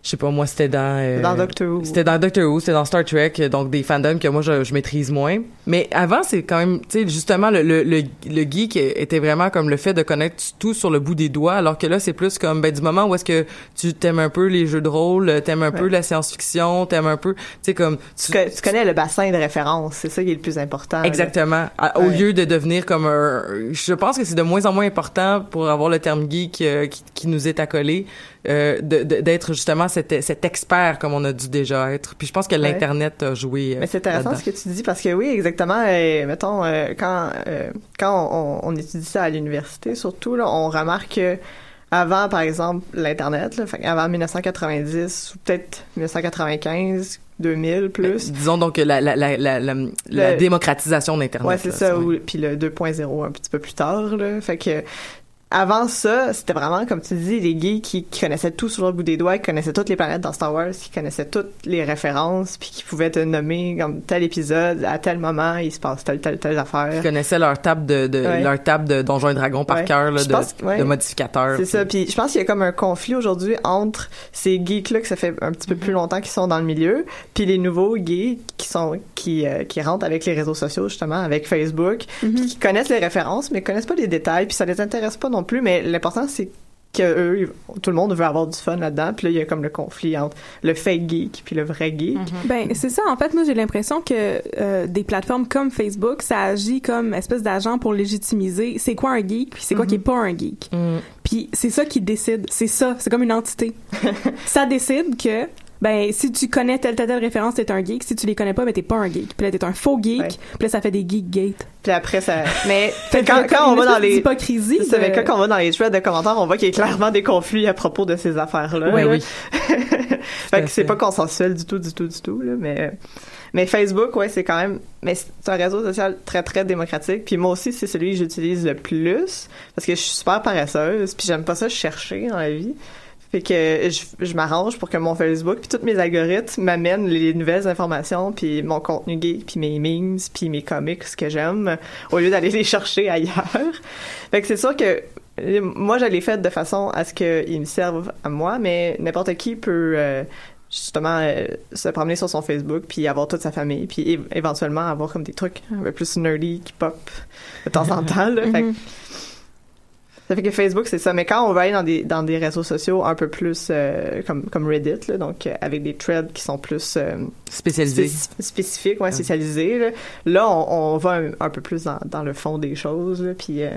je sais pas moi c'était dans euh, Dans Doctor Who. c'était dans Doctor Who, c'était dans Star Trek, donc des fandoms que moi je, je maîtrise moins. Mais avant, c'est quand même, tu sais, justement, le, le, le, le geek était vraiment comme le fait de connaître tout sur le bout des doigts, alors que là, c'est plus comme, ben, du moment où est-ce que tu t'aimes un peu les jeux de rôle, t'aimes un peu la science-fiction, t'aimes un peu, tu sais, comme... Tu, co- tu connais le bassin de référence, c'est ça qui est le plus important. Exactement. À- Au lieu de devenir comme un, je pense que c'est de moins en moins important pour avoir le terme geek euh, qui, qui nous est accolé, euh, d'être justement cet, cet expert comme on a dû déjà être. Puis je pense que Ouais. l'internet a joué. euh, Mais c'est intéressant ce que tu dis parce que oui, exactement. euh, mettons, quand quand on, on étudie ça à l'université, surtout, là, on remarque que avant, par exemple, l'Internet, avant 1990 ou peut-être 1995, 2000 plus. Disons donc la, la, la, la, démocratisation d'Internet. Ouais, c'est ça. ou- puis le 2.0 un petit peu plus tard, là. Fait que avant ça, c'était vraiment, comme tu dis, les geeks qui, qui connaissaient tout sur le bout des doigts, qui connaissaient toutes les planètes dans Star Wars, qui connaissaient toutes les références, puis qui pouvaient te nommer comme tel épisode, à tel moment, il se passe telle, telle, telle affaire. Ils connaissaient leur table de, de Ouais. leur table de Donjons et Dragons par Ouais. cœur, là, de, pense que- ouais. de modificateurs. C'est ça. Puis je pense qu'il y a comme un conflit aujourd'hui entre ces geeks-là que ça fait un petit peu plus longtemps qu'ils sont dans le milieu, puis les nouveaux geeks qui sont qui euh, qui rentrent avec les réseaux sociaux justement, avec Facebook, Mm-hmm. puis qui connaissent les références mais connaissent pas les détails, puis ça les intéresse pas non plus. Mais l'important c'est que eux, tout le monde veut avoir du fun là-dedans. Puis là, il y a comme le conflit entre le fake geek puis le vrai geek. Ben c'est ça. En fait, moi j'ai l'impression que euh, des plateformes comme Facebook, ça agit comme espèce d'agent pour légitimiser c'est quoi un geek puis c'est quoi qui est pas un geek. Mm. Puis c'est ça qui décide. C'est ça. C'est comme une entité. ça décide que ben si tu connais telle telle telle référence t'es un geek. Si tu les connais pas, ben t'es pas un geek. Puis là t'es un faux geek. Ouais. Puis là ça fait des geek gate. Puis après ça, mais Fait quand, on va dans les d'hypocrisie C'est ça, de- mais quand on va dans les threads de commentaires, on voit qu'il y a clairement des conflits à propos de ces affaires-là. Ouais, là. oui. fait que c'est pas consensuel du tout, du tout, du tout, là, mais, mais Facebook, ouais, c'est quand même, mais c'est un réseau social très, très démocratique. Puis moi aussi, c'est celui que j'utilise le plus parce que je suis super paresseuse, puis j'aime pas ça chercher dans la vie. Fait que je, je m'arrange pour que mon Facebook puis tous mes algorithmes m'amènent les nouvelles informations puis mon contenu geek puis mes memes puis mes comics que j'aime au lieu d'aller les chercher ailleurs. Fait que c'est sûr que euh, moi je l'ai fait de façon à ce qu'ils me servent à moi mais n'importe qui peut euh, justement euh, se promener sur son Facebook puis avoir toute sa famille puis éventuellement avoir comme des trucs un peu plus nerdy qui pop de temps en temps là. Fait que ça fait que Facebook, c'est ça. Mais quand on va aller dans des, dans des réseaux sociaux un peu plus euh, comme, comme Reddit, là, donc euh, avec des threads qui sont plus euh, Spécialisés. spécif- spécifiques, ouais, spécialisés, là, là, on, on va un, un peu plus dans, dans le fond des choses. Là, puis euh,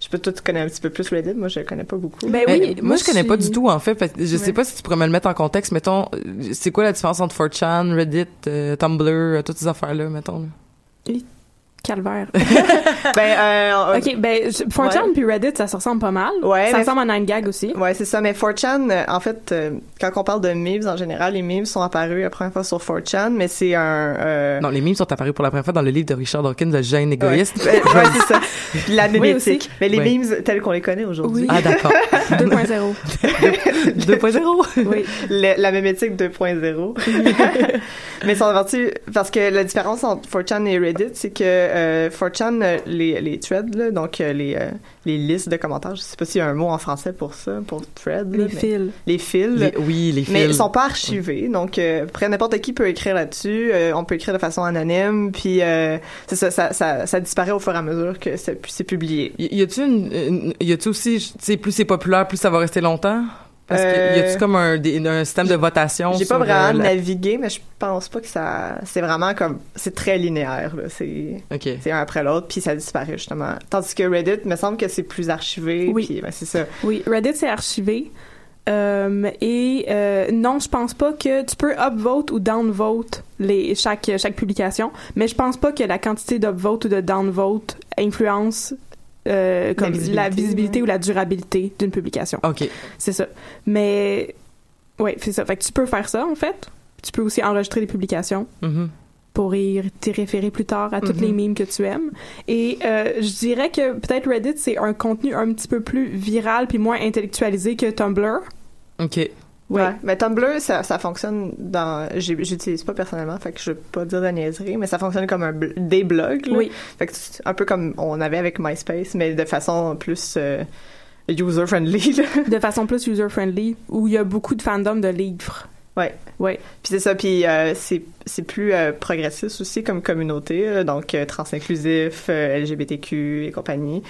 je peux tout connaître un petit peu plus Reddit? Moi, je connais pas beaucoup. Ben Mais oui, moi, je connais pas du tout en fait. parce que je sais Ouais. pas si tu pourrais me le mettre en contexte. Mettons, c'est quoi la différence entre 4chan, Reddit, euh, Tumblr, toutes ces affaires là, mettons. là? Calvaire. ben, euh, ok, ben, je- 4chan Ouais. puis Reddit, ça se ressemble pas mal. Ouais, ça ressemble à 9gag aussi. Ouais, c'est ça. Mais 4chan, euh, en fait, euh, quand on parle de memes, en général, les memes sont apparus la première fois sur 4chan, mais c'est un... euh, Non, les memes sont apparus pour la première fois dans le livre de Richard Dawkins, Le gène égoïste. Ouais, ouais, c'est ça. La Oui, mémétique. aussi. mais les Ouais. memes tels qu'on les connaît aujourd'hui. Oui. Ah d'accord. 2.0. 2.0. oui. Le- la mémétique 2.0. mais sont partis parce que la différence entre 4chan et Reddit, c'est que euh, 4chan, euh, les, les threads, là, donc euh, les, euh, les listes de commentaires, je sais pas s'il y a un mot en français pour ça, pour thread. là, Les mais- fils. Les fils. Les- oui, les fils. Mais ils sont pas archivés, donc euh, après n'importe qui peut écrire là-dessus. euh, on peut écrire de façon anonyme, puis euh, c'est ça, ça, ça, ça disparaît au fur et à mesure que c'est publié. Y y a-tu aussi, tu sais, plus c'est populaire, plus ça va rester longtemps? Parce Euh, y a-tu comme un, des- un système de votation? J'ai pas vraiment euh, la- navigué, mais je pense pas que ça. C'est vraiment comme. C'est très linéaire, là. C'est. Ok. C'est un après l'autre, puis ça disparaît justement. Tandis que Reddit, me semble que c'est plus archivé, Oui. puis ben, c'est ça. Oui, Reddit, c'est archivé. Euh, et euh, non, je pense pas que tu peux upvote ou downvote les chaque chaque publication, mais je pense pas que la quantité d'upvote ou de downvote influence euh, comme la visibilité, visibilité, ouais. ou la durabilité d'une publication. Ok. C'est ça. Mais ouais, c'est ça. Fait que tu peux faire ça en fait. Tu peux aussi enregistrer des publications Mhm. pour y t'y référer plus tard à toutes les memes que tu aimes. Et euh, je dirais que peut-être Reddit, c'est un contenu un petit peu plus viral puis moins intellectualisé que Tumblr. Ok. Ouais. Ouais. Mais Tumblr, ça, ça fonctionne dans. J'utilise pas personnellement, fait que je vais pas dire de niaiserie, mais ça fonctionne comme un bl- des blogs. Là. Oui. Fait que c'est un peu comme on avait avec MySpace, mais de façon plus euh, user-friendly. De façon plus user-friendly, où il y a beaucoup de fandom de livres. Ouais. Ouais. Puis c'est ça, puis euh, c'est c'est plus euh, progressiste aussi comme communauté, là, donc euh, trans-inclusif, euh, LGBTQ et compagnie,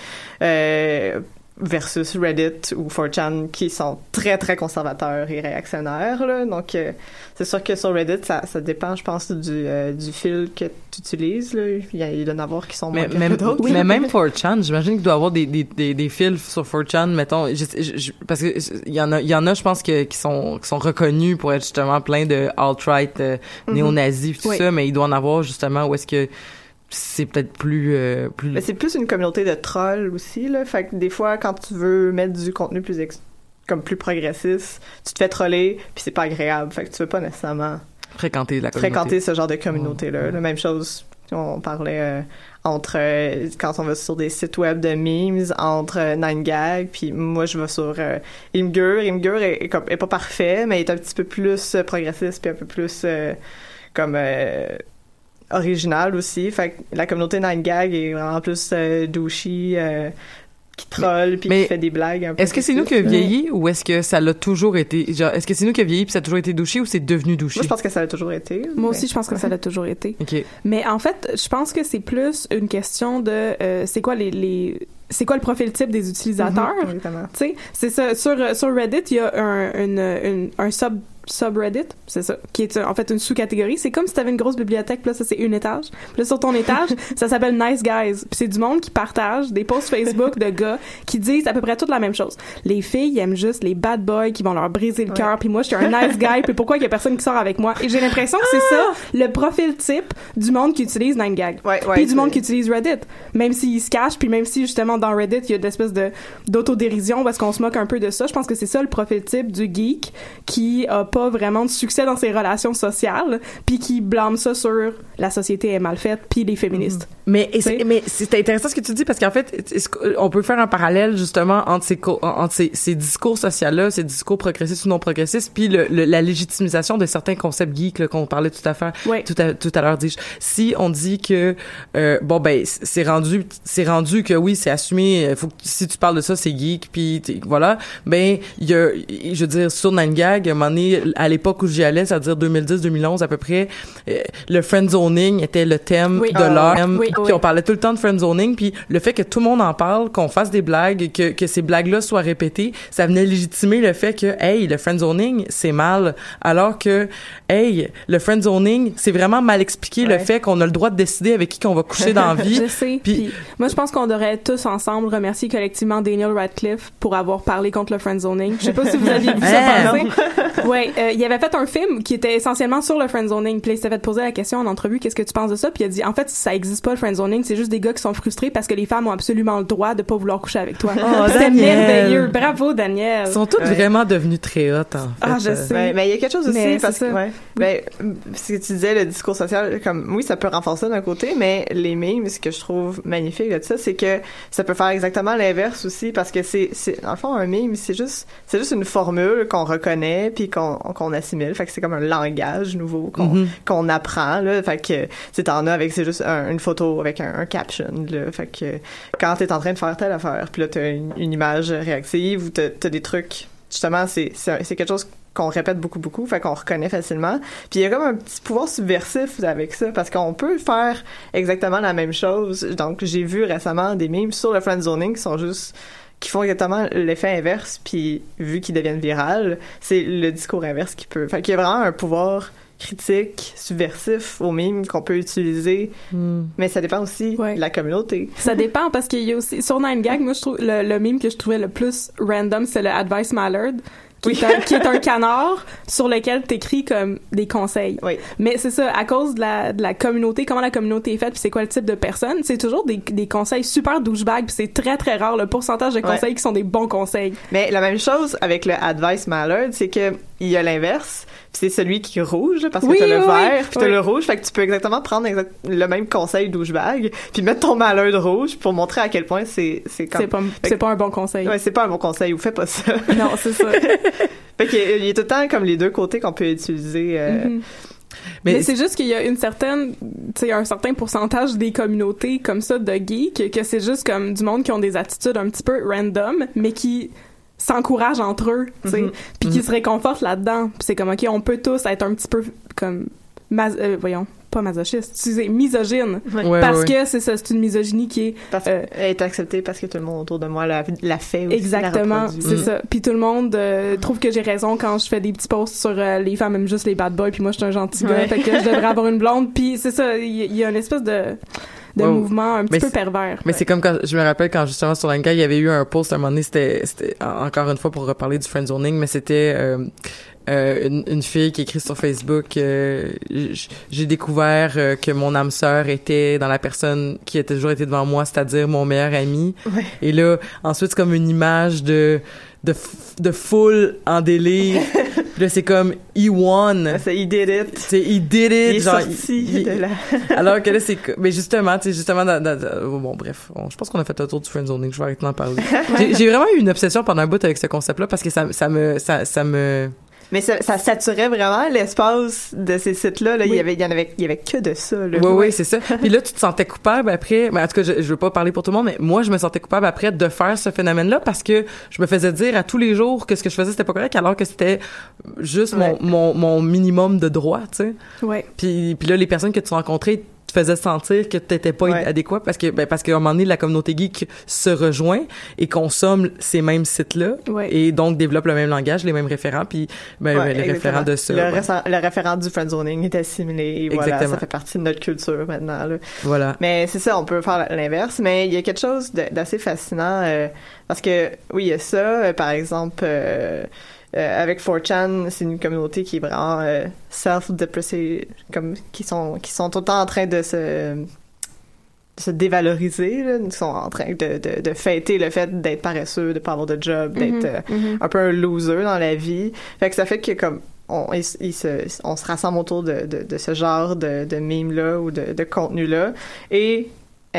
euh, versus Reddit ou 4chan qui sont très très conservateurs et réactionnaires. Là, donc euh, c'est sûr que sur Reddit, ça, ça dépend, je pense, du, euh, du fil que tu utilises. Là. Il y a- il doit en avoir qui sont moins Mais, que d'autres. mais même 4chan, j'imagine qu'il doit y avoir des, des, des, des fils sur 4chan, mettons, je- je- je- parce que il y en a, il y en a, je pense que, qui sont, qui sont reconnus pour être justement plein de alt-right, euh, Mhm. néo-nazis, tout Oui. ça, mais il doit en avoir justement où est-ce que c'est peut-être plus, euh, plus, Mais c'est plus une communauté de trolls aussi, là. Fait que des fois, quand tu veux mettre du contenu plus ex- comme plus progressiste, tu te fais troller, puis c'est pas agréable. Fait que tu veux pas nécessairement fréquenter la communauté. fréquenter ce genre de communauté-là. La même chose On parlait euh, entre euh, quand on va sur des sites web de memes entre euh, 9gag puis moi je vais sur Imgur Imgur est, est, pas parfait mais est un petit peu plus progressiste puis un peu plus comme euh, original aussi fait que la communauté 9gag est vraiment plus euh, euh, qui troll puis qui fait des blagues un peu Est-ce que c'est nous qui a vieilli ou est-ce que ça l'a toujours été genre est-ce que c'est nous qui a vieilli puis ça a toujours été douché ou c'est devenu douché moi je pense que ça a toujours été Moi mais- aussi, je pense que ça l'a toujours été. OK. Mais en fait, je pense que c'est plus une question de euh, c'est quoi les, les c'est quoi le profil type des utilisateurs? Mhm, exactement. Tu sais, c'est ça. Sur, sur Reddit, il y a un, une, une- un sub subreddit, c'est ça, qui est en fait une sous-catégorie. C'est comme si t'avais une grosse bibliothèque, puis là, ça, c'est une étage. Puis là, sur ton étage, ça s'appelle Nice Guys. Puis c'est du monde qui partage des posts Facebook de gars qui disent à peu près toute la même chose. Les filles aiment juste les bad boys qui vont leur briser le Ouais. cœur, puis moi, je suis un nice guy, puis pourquoi il y a personne qui sort avec moi? Et j'ai l'impression que c'est ça, le profil type du monde qui utilise 9gag. Ouais, ouais, puis du monde qui utilise Reddit. Même s'ils se cachent, puis même si justement dans Reddit, il y a des espèces de d'autodérision parce qu'on se moque un peu de ça. Je pense que c'est ça le profil type du geek qui a pas vraiment de succès dans ses relations sociales, puis qui blâme ça sur la société est mal faite, puis les féministes. Mais, et c'est- mais c'est intéressant ce que tu dis parce qu'en fait, on peut faire un parallèle justement entre ces, co- entre ces, ces discours sociaux-là, ces discours progressistes ou non progressistes, puis le, le- la légitimisation de certains concepts geeks qu'on parlait tout à fait, tout à, tout à l'heure. dis-je. Si on dit que euh, bon ben c'est rendu, c'est rendu que oui c'est assumé, euh, faut que si tu parles de ça c'est geek, puis voilà, ben il y a, je veux dire sur 9gag, à un moment donné, à l'époque où j'y allais, c'est-à-dire 2010-2011 à peu près, euh, le friendzoning était le thème Oui. de Ah, l'heure. oui, Puis oui. on parlait tout le temps de friendzoning, puis le fait que tout le monde en parle, qu'on fasse des blagues, que, que ces blagues-là soient répétées, ça venait légitimer le fait que, hey, le friendzoning, c'est mal, alors que, hey, le friendzoning, c'est vraiment mal expliqué le fait qu'on a le droit de décider avec qui qu'on va coucher dans la vie. Je sais. Puis- moi, je pense qu'on devrait tous ensemble remercier collectivement Daniel Radcliffe pour avoir parlé contre le friendzoning. Je sais pas si vous aviez vu ça Ah, passer. Ouais, euh, il avait fait un film qui était essentiellement sur le friendzoning. Puis il s'était fait poser la question en entrevue, qu'est-ce que tu penses de ça? Puis il a dit, en fait, ça existe pas le friendzoning, c'est juste des gars qui sont frustrés parce que les femmes ont absolument le droit de pas vouloir coucher avec toi. Oh, Daniel. merveilleux. Bravo, Daniel. Ils sont tous Ouais. vraiment devenus très hot, en fait. Ah, je Euh, sais. Ouais, mais il y a quelque chose aussi Mais parce c'est que ouais, ben, ce que tu disais le discours social comme oui ça peut renforcer d'un côté mais les memes ce que je trouve magnifique de ça c'est que ça peut faire exactement l'inverse aussi parce que c'est c'est dans le fond un meme c'est juste c'est juste une formule qu'on reconnaît puis qu'on qu'on assimile. Fait que c'est comme un langage nouveau qu'on Mhm. qu'on apprend là. Fait que c'est t'en as avec c'est juste un- une photo avec un, un caption là. Fait que quand t'es en train de faire telle affaire puis là t'as une, une image réactive ou t'as t'as des trucs justement c'est quelque chose qu'on répète beaucoup beaucoup fait qu'on reconnaît facilement. Puis il y a comme un petit pouvoir subversif avec ça parce qu'on peut faire exactement la même chose. Donc j'ai vu récemment des memes sur le friendzoning qui sont juste qui font exactement l'effet inverse puis vu qu'ils deviennent virales c'est le discours inverse qui peut fait qu'il y a vraiment un pouvoir critique subversif aux memes qu'on peut utiliser hmm. mais ça dépend aussi Ouais. de la communauté Ça dépend parce qu'il y a aussi sur 9gag, moi je trouve le, le meme que je trouvais le plus random, c'est le Advice Mallard. Qui, est un, qui est un canard sur lequel t'écris comme des conseils. oui Mais c'est ça, à cause de la, de la communauté, comment la communauté est faite, puis c'est quoi le type de personne, c'est toujours des, des conseils super douchebag, puis c'est très très rare le pourcentage de Ouais. conseils qui sont des bons conseils. Mais la même chose avec le advice mallard, c'est que il y a l'inverse, c'est celui qui est rouge parce que Oui, t'as le oui, vert, puis t'as oui. le rouge, fait que tu peux exactement prendre exact- le même conseil douchebag, puis mettre ton malheur rouge pour montrer à quel point c'est c'est comme C'est pas, c'est pas un bon conseil. Ouais, c'est pas un bon conseil ou fais pas ça. Non, c'est ça. fait qu'il y a- il y a tout le temps comme les deux côtés qu'on peut utiliser euh, Mhm. Mais, Mais, c'est juste qu'il y a une certaine, tu sais, un certain pourcentage des communautés comme ça de geeks que c'est juste comme du monde qui ont des attitudes un petit peu random, mais qui s'encouragent entre eux, tu sais, Mhm. puis qui se réconfortent là-dedans. Puis c'est comme ok, on peut tous être un petit peu comme, mas- euh, voyons, pas masochiste, excusez, misogyne, ouais, parce ouais. que c'est ça, c'est une misogynie qui est parce Euh, qu'elle est acceptée parce que tout le monde autour de moi l'a, l'a fait aussi, Exactement, c'est Mm. ça. Puis tout le monde euh, trouve que j'ai raison quand je fais des petits posts sur euh, les femmes aiment juste les bad boys, puis moi je suis un gentil gars, fait que je devrais avoir une blonde. Puis c'est ça, il y, il y a une espèce de de Ouais. mouvement un petit Mais peu pervers. Mais c'est comme quand je me rappelle quand justement sur Lanka, il y avait eu un post à un moment donné, c'était c'était en- encore une fois pour reparler du friendzoning, mais c'était euh, euh, une, une fille qui écrit sur Facebook euh, j'ai découvert euh, que mon âme sœur était dans la personne qui a toujours été devant moi, c'est-à-dire mon meilleur ami. Ouais. Et là, ensuite c'est comme une image de de, de foule en délire. Puis là, c'est comme, he won. C'est he did it. C'est he did it. Il est genre, sorti il- de la... Alors que là, c'est mais justement, tu sais, justement, dans- dans- dans- bon, bref, on- je pense qu'on a fait le tour du friendzoning. Je vais arrêter d'en parler. J'ai- J'ai vraiment eu une obsession pendant un bout avec ce concept-là parce que ça, ça me, ça, ça me. Mais ça, ça saturait vraiment l'espace de ces sites-là. Là. Il y avait, il y en avait, il y avait que de ça. Là. Oui, oui, c'est ça. Puis là, tu te sentais coupable après. Ben, en tout cas, je, je veux pas parler pour tout le monde, mais moi, je me sentais coupable après de faire ce phénomène-là parce que je me faisais dire à tous les jours que ce que je faisais, c'était pas correct, alors que c'était juste Ouais. mon, mon, mon minimum de droit, tu sais. Ouais. Puis, puis là, les personnes que tu rencontrais te faisaient sentir que t'étais pas Ouais. adéquat parce que ben, parce qu'à un moment donné la communauté geek se rejoint et consomme ces mêmes sites là Ouais. et donc développe le même langage les mêmes référents puis ben, Ouais, les référents de ça Le, récent- le référent du friendzoning est assimilé. Et voilà, Exactement. ça fait partie de notre culture maintenant. Là. voilà Mais c'est ça, on peut faire l'inverse. Mais il y a quelque chose d'assez fascinant euh, parce que oui, il y a ça. euh, par exemple, euh, euh, avec 4chan, c'est une communauté qui est vraiment euh, self-depressing, comme qui sont qui sont tout le temps en train de se de se dévaloriser, là. ils sont en train de, de, de fêter le fait d'être paresseux, de pas avoir de job, d'être euh, Mhm. un peu un loser dans la vie. Fait que ça fait que comme on, se, on se rassemble autour de, de, de ce genre de, de meme-là ou de, de contenu-là. Et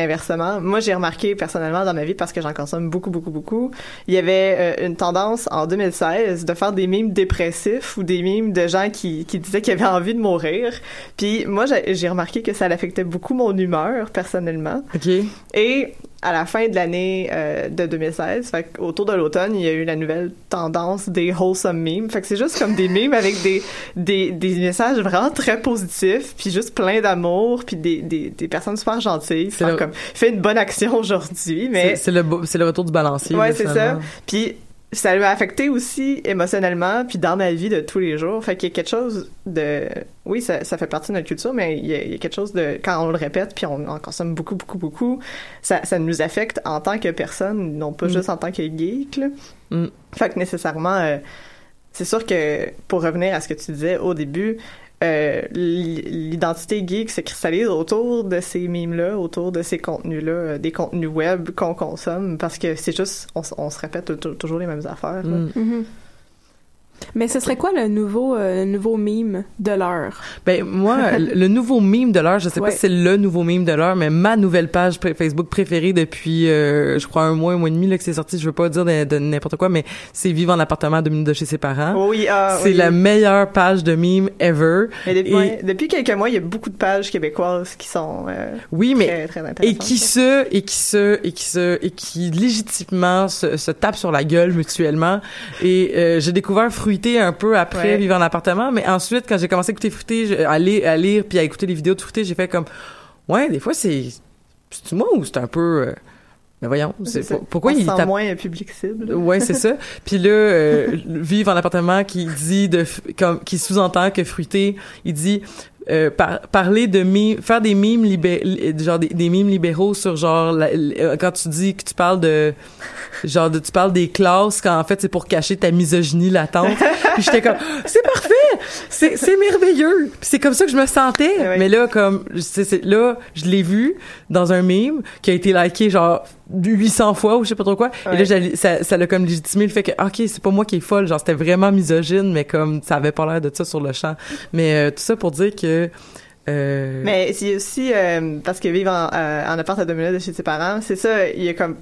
inversement, moi j'ai remarqué personnellement dans ma vie, parce que j'en consomme beaucoup, beaucoup, beaucoup, il y avait euh, une tendance en 2016 de faire des mimes dépressifs ou des mimes de gens qui, qui disaient qu'ils avaient envie de mourir. Puis moi j'ai remarqué que ça affectait beaucoup mon humeur personnellement. ok Et à la fin de l'année euh, de 2016, fait autour de l'automne, il y a eu la nouvelle tendance des wholesome memes. Fait que c'est juste comme des memes avec des, des, des messages vraiment très positifs, puis juste plein d'amour, puis des, des, des personnes super gentilles. C'est le- comme, fais une bonne action aujourd'hui, mais... c'est le c'est le retour du balancier Ouais, c'est ça. Puis ça m'a affecté aussi émotionnellement, puis dans ma vie de tous les jours. Fait qu'il y a quelque chose de... Oui, ça, ça fait partie de notre culture, mais il y, a, il y a quelque chose de... Quand on le répète, puis on en consomme beaucoup, beaucoup, beaucoup, ça, ça nous affecte en tant que personne, non pas Mm. juste en tant que geek. Là. Mm. Fait que nécessairement, euh, c'est sûr que pour revenir à ce que tu disais au début, euh, l'i- l'identité geek se cristallise autour de ces mimes-là, autour de ces contenus-là, euh, des contenus web qu'on consomme, parce que c'est juste, on, s- on se répète tou- toujours les mêmes affaires. là. Mm. Mhm. Mais ce serait quoi le nouveau, euh, nouveau meme de l'heure? Ben moi, le nouveau meme de l'heure, je sais Ouais. pas si c'est le nouveau meme de l'heure, mais ma nouvelle page pré- Facebook préférée depuis, euh, je crois un mois, un mois et demi là que c'est sorti. Je veux pas dire de, de n'importe quoi, mais c'est Vivre en appartement à deux minutes de chez ses parents. Oh oui, ah, c'est oui. la meilleure page de meme ever. Mais depuis, Et- ouais, depuis quelques mois, il y a beaucoup de pages québécoises qui sont euh, Oui, mais très, très intéressantes. et qui se et qui se et qui se et qui légitimement se, se tapent sur la gueule mutuellement et euh, j'ai découvert fruité un peu après Ouais. vivre en appartement mais ensuite quand j'ai commencé à écouter fruité à lire, à lire puis à écouter les vidéos de fruité j'ai fait comme ouais des fois c'est c'est moi ou c'est un peu euh, mais voyons c'est pour- pourquoi On il tape moins public cible. Ouais, c'est ça. Puis là, euh, vivre en appartement qui dit de comme qui sous-entend que fruité, il dit euh, par- parler de mimes, faire des mimes genre des, des mimes libéraux sur genre la- euh, quand tu dis que tu parles de genre de tu parles des classes quand en fait c'est pour cacher ta misogynie latente. Puis j'étais comme c'est parfait, c'est c'est merveilleux. C'est comme ça que je me sentais. Mais là comme c'est là je l'ai vu dans un meme qui a été liké genre 800 fois ou je sais pas trop quoi. Et là ça ça l'a comme légitimé le fait que ok c'est pas moi qui est folle genre c'était vraiment misogyne mais comme ça avait pas l'air de ça sur le champ. Mais euh, tout ça pour dire que euh, Mais c'est aussi euh, parce que vivre en, euh, en appart à deux minutes de chez ses parents, c'est ça, il y a comme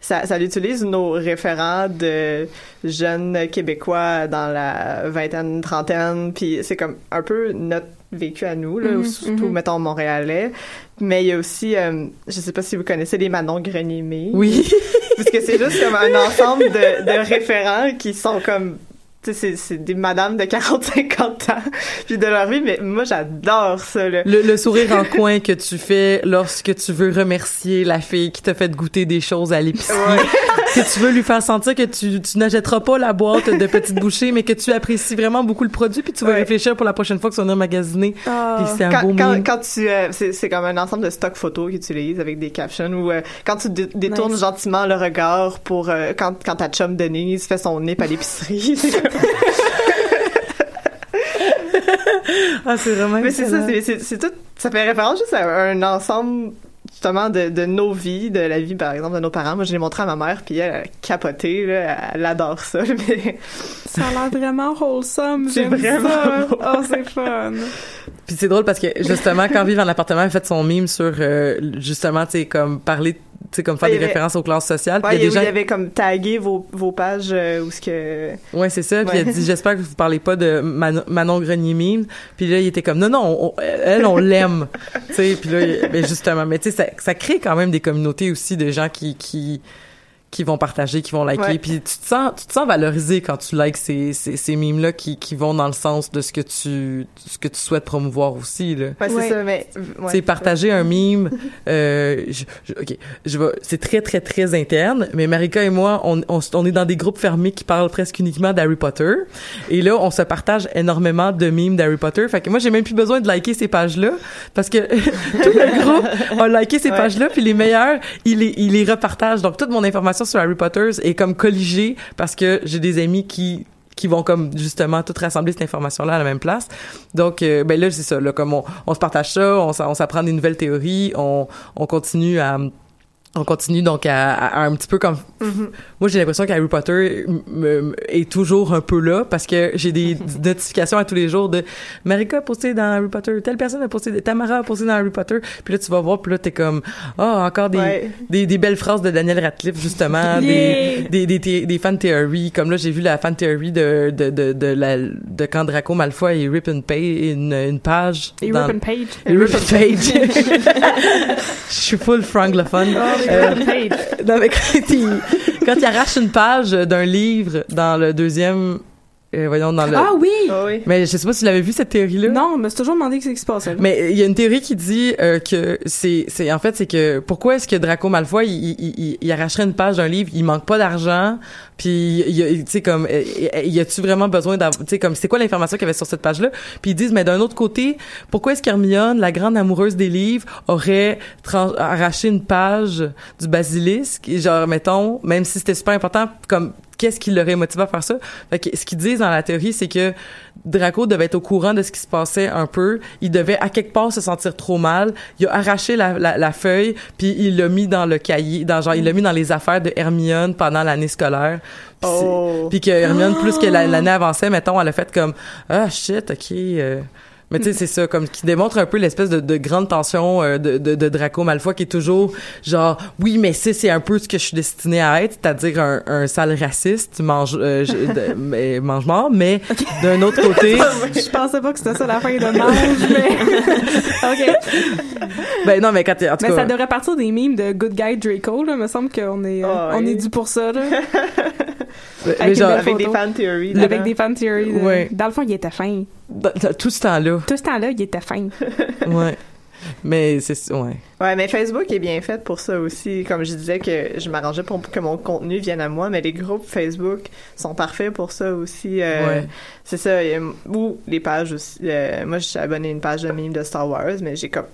ça, ça utilise nos référents de jeunes québécois dans la vingtaine, trentaine, puis c'est comme un peu notre vécu à nous, là, ou surtout mhm. mettons montréalais. Mais il y a aussi, euh, je sais pas si vous connaissez les Manon Grenier. oui parce que c'est juste comme un ensemble de, de référents qui sont comme tu sais, c'est, c'est des madames de 40-50 ans, puis de leur vie, mais moi, j'adore ça, là. le, le sourire en coin que tu fais lorsque tu veux remercier la fille qui t'a fait goûter des choses à l'épicerie, que tu veux lui faire sentir que tu, tu n'achèteras pas la boîte de petites bouchées, mais que tu apprécies vraiment beaucoup le produit, puis tu vas Ouais. réfléchir pour la prochaine fois que tu vas magasiner. Ah. Puis c'est un quand, beau quand, meme. quand tu euh, c'est, c'est comme un ensemble de stock photos qu'ils utilisent avec des captions ou euh, quand tu dé- détournes Nice. gentiment le regard pour euh, quand quand ta chum Denise fait son nip à l'épicerie c'est comme- Ah, c'est vraiment mais c'est ça excellent. c'est, c'est, c'est tout ça fait référence juste à un ensemble justement de, de nos vies, de la vie par exemple de nos parents. Moi, je l'ai montré à ma mère, puis elle a capoté, là, elle adore ça. Mais Ça a l'air vraiment wholesome. C'est j'aime vraiment ça. beau. Oh, c'est fun. Puis c'est drôle parce que justement quand Vive en appartement a fait son mime sur euh, justement tu sais comme parler tu sais comme faire Ouais, des il avait- références aux classes sociales. ouais, il y a il des gens y avait comme tagué vos, vos pages euh, où ce que Ouais, c'est ça. Puis Ouais. elle dit j'espère que vous parlez pas de Manon, Manon Grenier mime. Puis là il était comme non non, on- elle on l'aime. tu sais puis là il- ben justement mais tu sais ça, ça crée quand même des communautés aussi de gens qui qui qui vont partager, qui vont liker, Ouais. puis tu te sens, tu te sens valorisé quand tu likes ces, ces, ces mimes-là qui, qui vont dans le sens de ce que tu, ce que tu souhaites promouvoir aussi, là. Ouais, c'est Ouais. ça, mais. Sais, partager un mime, euh, je, je- ok, je vais, c'est très très très interne, mais Marika et moi, on, on, on est dans des groupes fermés qui parlent presque uniquement d'Harry Potter, et là, on se partage énormément de mimes d'Harry Potter. Fait que moi, j'ai même plus besoin de liker ces pages-là, parce que tout le groupe a liké ces Ouais. pages-là, puis les meilleurs, il les, il les repartage. Donc toute mon information sur Harry Potter est comme colligée parce que j'ai des amis qui qui vont comme justement tout rassembler cette information là à la même place. Donc euh, ben là c'est ça là comme on, on se partage ça, on s'apprend des nouvelles théories, on on continue à on continue donc à, à- à un petit peu comme moi j'ai l'impression qu'Harry Potter est toujours un peu là parce que j'ai des notifications à tous les jours de Marika a posté dans Harry Potter telle personne a posté Tamara a posté dans Harry Potter puis là tu vas voir puis là t'es comme ah encore des, Ouais. des des belles phrases de Daniel Radcliffe justement Yeah. des des des, fan theories comme là j'ai vu la fan theory de de de de, la, de quand Draco Malfoy et Rip and Pay une, une page Et dans- Rip and Page. et Rip and Page je suis full francophone Euh, non, mais quand il arrache une page d'un livre dans le deuxième, euh, voyons, dans le... Ah oui! Ah oui. Mais je sais pas si tu l'avais vu, cette théorie-là. Non, mais c'est toujours demandé qu'est-ce qui se passe. là. Mais il y a une théorie qui dit euh, que c'est c'est en fait c'est que pourquoi est-ce que Draco Malfoy il, il, il, il arracherait une page d'un livre il manque pas d'argent puis il y a- tu sais comme euh, y a-tu vraiment besoin d'avoir tu sais comme c'est quoi l'information qu'il y avait sur cette page là puis ils disent mais d'un autre côté pourquoi est-ce qu'Hermione la grande amoureuse des livres aurait tran- arraché une page du basilisque et genre mettons même si c'était super important comme qu'est-ce qui l'aurait motivé à faire ça? Fait que ce qu'ils disent dans la théorie c'est que Draco devait être au courant de ce qui se passait un peu. Il devait à quelque part se sentir trop mal. Il a arraché la, la, la feuille puis il l'a mis dans le cahier, dans genre il l'a mis dans les affaires de Hermione pendant l'année scolaire. Puis, Oh. puis que Hermione plus que la- l'année avançait, mettons, elle a fait comme ah shit, ok. euh. Mais tu sais, c'est ça, comme qui démontre un peu l'espèce de, de grande tension euh, de, de, de Draco Malfoy qui est toujours genre oui, mais c'est c'est un peu ce que je suis destiné à être, c'est-à-dire un, un sale raciste, mange euh, je- de- mais- mange mort, mais d'un autre côté. Je pensais pas que c'était ça la fin de mange, mais. OK. Ben non, mais quand t'es, en tout Mais cas, ça devrait partir des mimes de Good Guy Draco, là. Me semble qu'on est, euh, Ah, on oui. est dû pour ça, là. Avec genre, Avec des fan theories. Avec dedans. des fan theories. là. Ouais. Dans le fond, il était fin. dans- tout ce temps-là, Tout ce temps-là, il était fin. ouais. Mais c'est, ouais. Ouais, mais Facebook est bien fait pour ça aussi. Comme je disais que je m'arrangeais pour que mon contenu vienne à moi, mais les groupes Facebook sont parfaits pour ça aussi. euh, Ouais. C'est ça. Ou les pages aussi. euh, moi, je suis abonné à une page de mimes de Star Wars, mais j'ai comme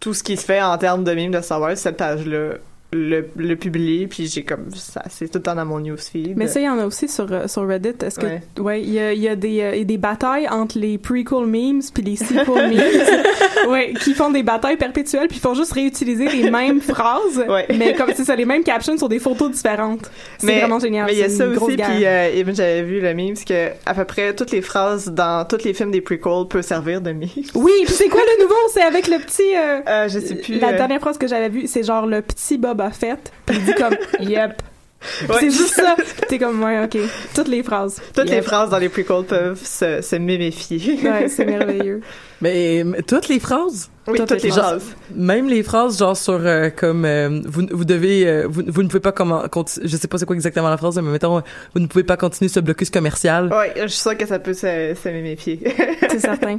tout ce qui se fait en termes de mimes de Star Wars, cette page-là le, le publie, puis j'ai comme ça, c'est tout le temps dans mon newsfeed. Mais ça, il y en a aussi sur, euh, sur Reddit. Est-ce que. Ouais. Ouais, il y a, y a des, euh, y a des batailles entre les prequel memes puis les sequel memes. ouais, qui font des batailles perpétuelles puis font juste réutiliser les mêmes phrases. Ouais. Mais comme c'est ça, les mêmes captions sur des photos différentes. C'est vraiment génial. Mais il y a ça aussi, puis euh, j'avais vu le meme, c'est que à peu près toutes les phrases dans tous les films des prequels peuvent servir de meme. Oui, puis c'est quoi le nouveau? C'est avec le petit. euh, Euh, je sais plus. la euh, dernière phrase que j'avais vue, c'est genre le petit Boba Fett. Puis il dit comme Yep. Ouais. C'est juste ça. T'es comme ouais, ok. Toutes les phrases. Toutes les phrases dans les prequels peuvent se, se méméfier. Ouais, c'est merveilleux. Mais, mais toutes les phrases, oui, Toutes toutes les phrases. phrases. même les phrases genre sur euh, comme euh, vous vous devez euh, vous, vous ne pouvez pas comment je sais pas c'est quoi exactement la phrase mais mettons vous ne pouvez pas continuer ce blocus commercial. Ouais, je suis sûre que ça peut se, se méméfier. C'est certain.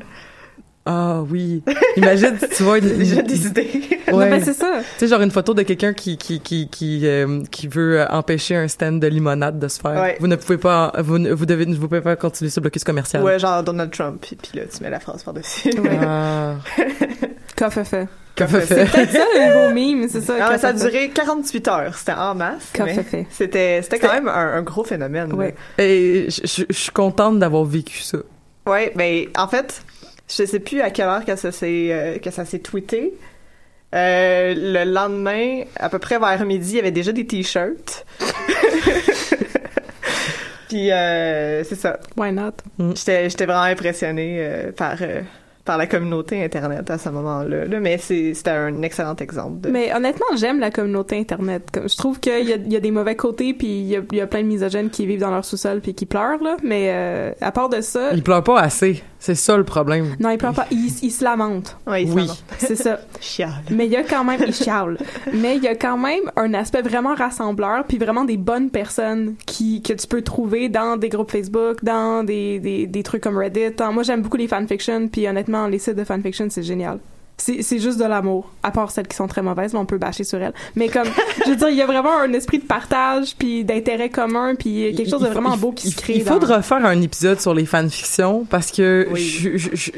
Ah oui. Imagine tu vois une, J'ai une- des idées. Non, ouais. ben, c'est ça. Tu sais, genre une photo de quelqu'un qui qui qui qui euh, qui veut euh, empêcher un stand de limonade de se faire. Ouais. Vous ne pouvez pas vous ne- vous devez vous pouvez pas continuer ce blocus commercial. Ouais, genre Donald Trump, puis, puis là, tu mets la phrase par-dessus. Ouais. Ah. Qu'a fait. Qu'a fait C'est. Peut-être ça le nouveau meme, c'est ça. Ah, mais ça a duré 48 heures. C'était en masse. Mais fait. C'était, c'était quand même un, un gros phénomène. là. Ouais. Et je, suis contente d'avoir vécu ça. Ouais, ben en fait, je sais plus à quelle heure que ça s'est euh, que ça s'est tweeté, Euh, le lendemain, à peu près vers midi, il y avait déjà des t-shirts. Puis euh, c'est ça. Why not? J'étais j'étais vraiment impressionnée euh, par euh, par la communauté internet à ce moment-là. là. mais c'est- c'était un excellent exemple. De... Mais honnêtement, j'aime la communauté Internet. Je trouve qu'il y a, il y a des mauvais côtés, puis il y a, il y a plein de misogynes qui vivent dans leur sous-sol puis qui pleurent, là. Mais euh, à part de ça... Il pleure pas assez. C'est ça le problème. Non, ils pleurent pas. Ils, ils se. Ouais, se Oui. C'est ça. Chiale. Mais il y a quand même... Mais il y a quand même un aspect vraiment rassembleur, puis vraiment des bonnes personnes qui que tu peux trouver dans des groupes Facebook, dans des, des, des trucs comme Reddit. Dans- moi, j'aime beaucoup les fanfictions, puis honnêtement, les sites de fanfiction, c'est génial. C'est juste de l'amour, à part celles qui sont très mauvaises, mais on peut bâcher sur elles. Mais comme, je veux dire, il y a vraiment un esprit de partage, puis d'intérêt commun, puis quelque chose de vraiment beau qui se crée. Il dans- faudra faire un épisode sur les fanfictions parce que Oui. je-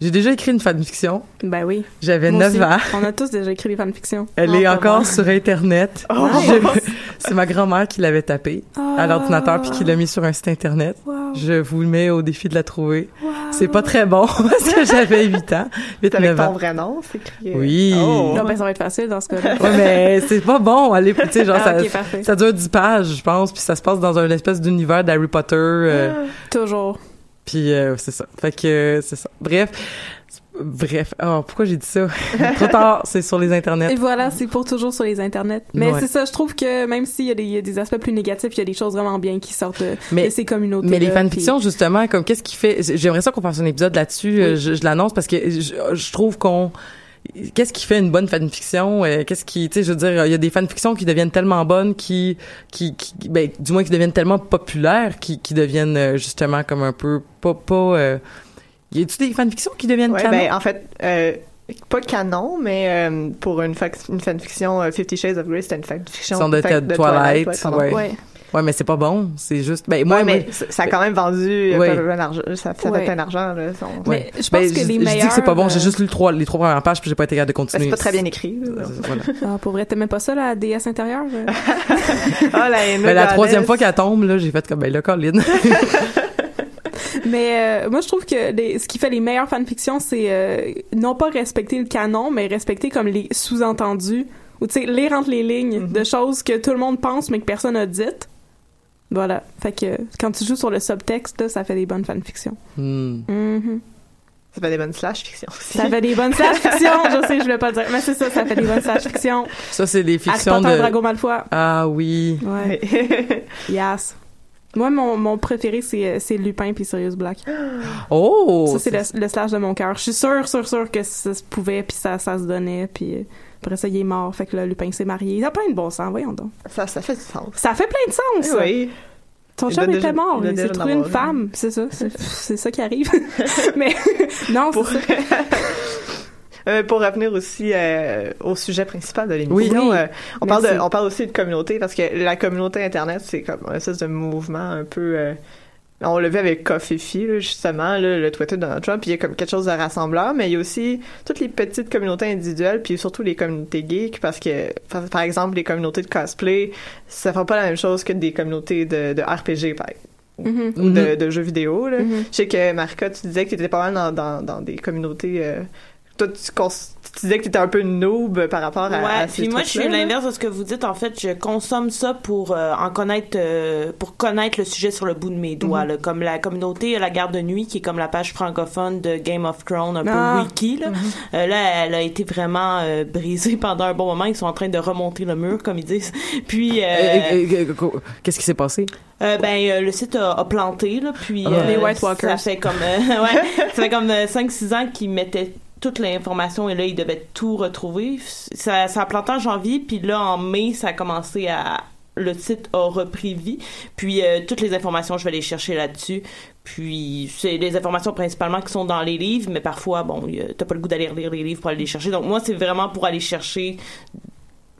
j'ai déjà écrit une fanfiction. Ben oui. J'avais Moi 9 aussi. ans. On a tous déjà écrit des fanfictions. Elle Oh, est encore sur Internet. Oh! C'est ma grand-mère qui l'avait tapée à Ah. l'ordinateur puis qui l'a mis sur un site Internet. Wow. Je vous le mets au défi de la trouver. Wow. C'est pas très bon parce que j'avais 8 ans. 8, C'est avec 9 ton vrai nom, c'est écrit. Oui. Oh. Non, ben ça va être facile dans ce cas-là. Ouais, mais c'est pas bon. Allez, tu sais, genre, Ah, ça, dure 10 pages, je pense, puis ça se passe dans un espèce d'univers d'Harry Potter. euh, Toujours. Puis euh, c'est ça. Fait que euh, c'est ça. Bref. Bref. Oh, pourquoi j'ai dit ça? Trop tard, c'est sur les internets. Et voilà, c'est pour toujours sur les internets. Mais Ouais. c'est ça, je trouve que même s'il y, a des- il y a des aspects plus négatifs, il y a des choses vraiment bien qui sortent de, Mais- de ces communautés. Mais les fanfictions, justement, comme qu'est-ce qui fait... J'aimerais ça qu'on fasse un épisode là-dessus. euh, Je, je l'annonce parce que je, je trouve qu'on... Qu'est-ce qui fait une bonne fanfiction Euh, Qu'est-ce qui, tu sais, je veux dire, il y a des fanfictions qui deviennent tellement bonnes, qui, qui, qui ben, du moins qui deviennent tellement populaires, qui, qui deviennent euh, justement comme un peu pas, pas. Euh, y a-tu des fanfictions qui deviennent Ouais, canon? ben, en fait, euh, pas canon, mais euh, pour une, fac- une fanfiction, euh, Fifty Shades of Grey, c'était une fanfiction Sont de fa- Twilight, pardon. ouais. Ouais. Ouais, mais c'est pas bon. C'est juste. Ben moi, Ouais, mais moi- ça a quand même vendu euh, Ouais. plein d'argent. Ça, ça Ouais. fait plein d'argent. là. Son- ouais. Mais je pense Ben, que les je meilleurs. dis que c'est pas bon. J'ai juste lu trois, les trois premières pages puis j'ai pas été capable de Ben, continuer. c'est pas très bien écrit. là. Voilà. Ah, pour vrai, t'aimais pas ça, la déesse intérieure? euh? Ah, la, Ben, la troisième fois qu'elle tombe, là, j'ai fait comme, ben là, Colin. mais euh, moi, je trouve que les- ce qui fait les meilleures fanfictions, c'est euh, non pas respecter le canon, mais respecter comme les sous-entendus, ou tu sais, lire entre les lignes Mm-hmm. de choses que tout le monde pense, mais que personne n'a dites. Voilà. Fait que quand tu joues sur le subtexte, là, ça fait des bonnes fanfictions. Hmm. Mhm. Ça fait des bonnes slash fiction aussi. Ça fait des bonnes slash fictions, je sais, je voulais pas le dire, mais c'est ça, ça fait des bonnes slash fictions. Ça, c'est des Harry fictions Potter, de. Drago Malfoy. Ah oui. Ouais. Yes. Moi, mon, mon préféré, c'est, euh, c'est Lupin puis Sirius Black. Oh! ça, c'est le, le slash de mon cœur. Je suis sûre, sûre, sûre que ça se pouvait puis ça, ça se donnait puis euh, après ça, il est mort. Fait que là, Lupin s'est marié. Il a plein de bon sens, voyons donc. ça, ça fait du sens. Ça fait plein de sens! Eh oui. Ton chum était déjà- mort. il s'est trouvé une femme. C'est ça. C'est, ça qui arrive. Mais non, Pour, c'est ça. Euh, pour revenir aussi euh, au sujet principal de l'émission, Oui. euh, on parle de, on parle aussi de communauté parce que la communauté internet c'est comme un espèce de mouvement un peu. on l'a vu avec Coffee là, justement, là, le Twitter de Donald Trump, il y a comme quelque chose de rassembleur, mais il y a aussi toutes les petites communautés individuelles, puis surtout les communautés geeks, parce que, par, exemple, les communautés de cosplay, ça fait pas la même chose que des communautés de, de RPG, par exemple ou de, de jeux vidéo. Là. Mhm. Je sais que Marika, tu disais que tu étais pas mal dans, dans, dans des communautés. euh, toi, tu, cons- tu disais que tu étais un peu noob par rapport à, Ouais, à ces puis moi je suis l'inverse de ce que vous dites. En fait, je consomme ça pour euh, en connaître, euh, pour connaître le sujet sur le bout de mes doigts. Mhm. là. Comme la communauté La Garde de Nuit, qui est comme la page francophone de Game of Thrones, un Ah. peu wiki. Là. Euh, là, elle a été vraiment euh, brisée pendant un bon moment. Ils sont en train de remonter le mur, comme ils disent. Puis, Qu'est-ce qui s'est passé? euh, ben euh, le site a, a planté là, puis Ah. euh, Les White Walkers. Ça fait comme euh, ouais, ça fait comme 5 6 ans qu'ils mettaient toute l'information et là ils devaient tout retrouver. Ça ça a planté en janvier puis là en mai ça a commencé à le site a repris vie. Puis euh, toutes les informations, je vais les chercher là-dessus. Puis c'est des informations principalement qui sont dans les livres, mais parfois bon, t'as pas le goût d'aller lire les livres pour aller les chercher. Donc moi c'est vraiment pour aller chercher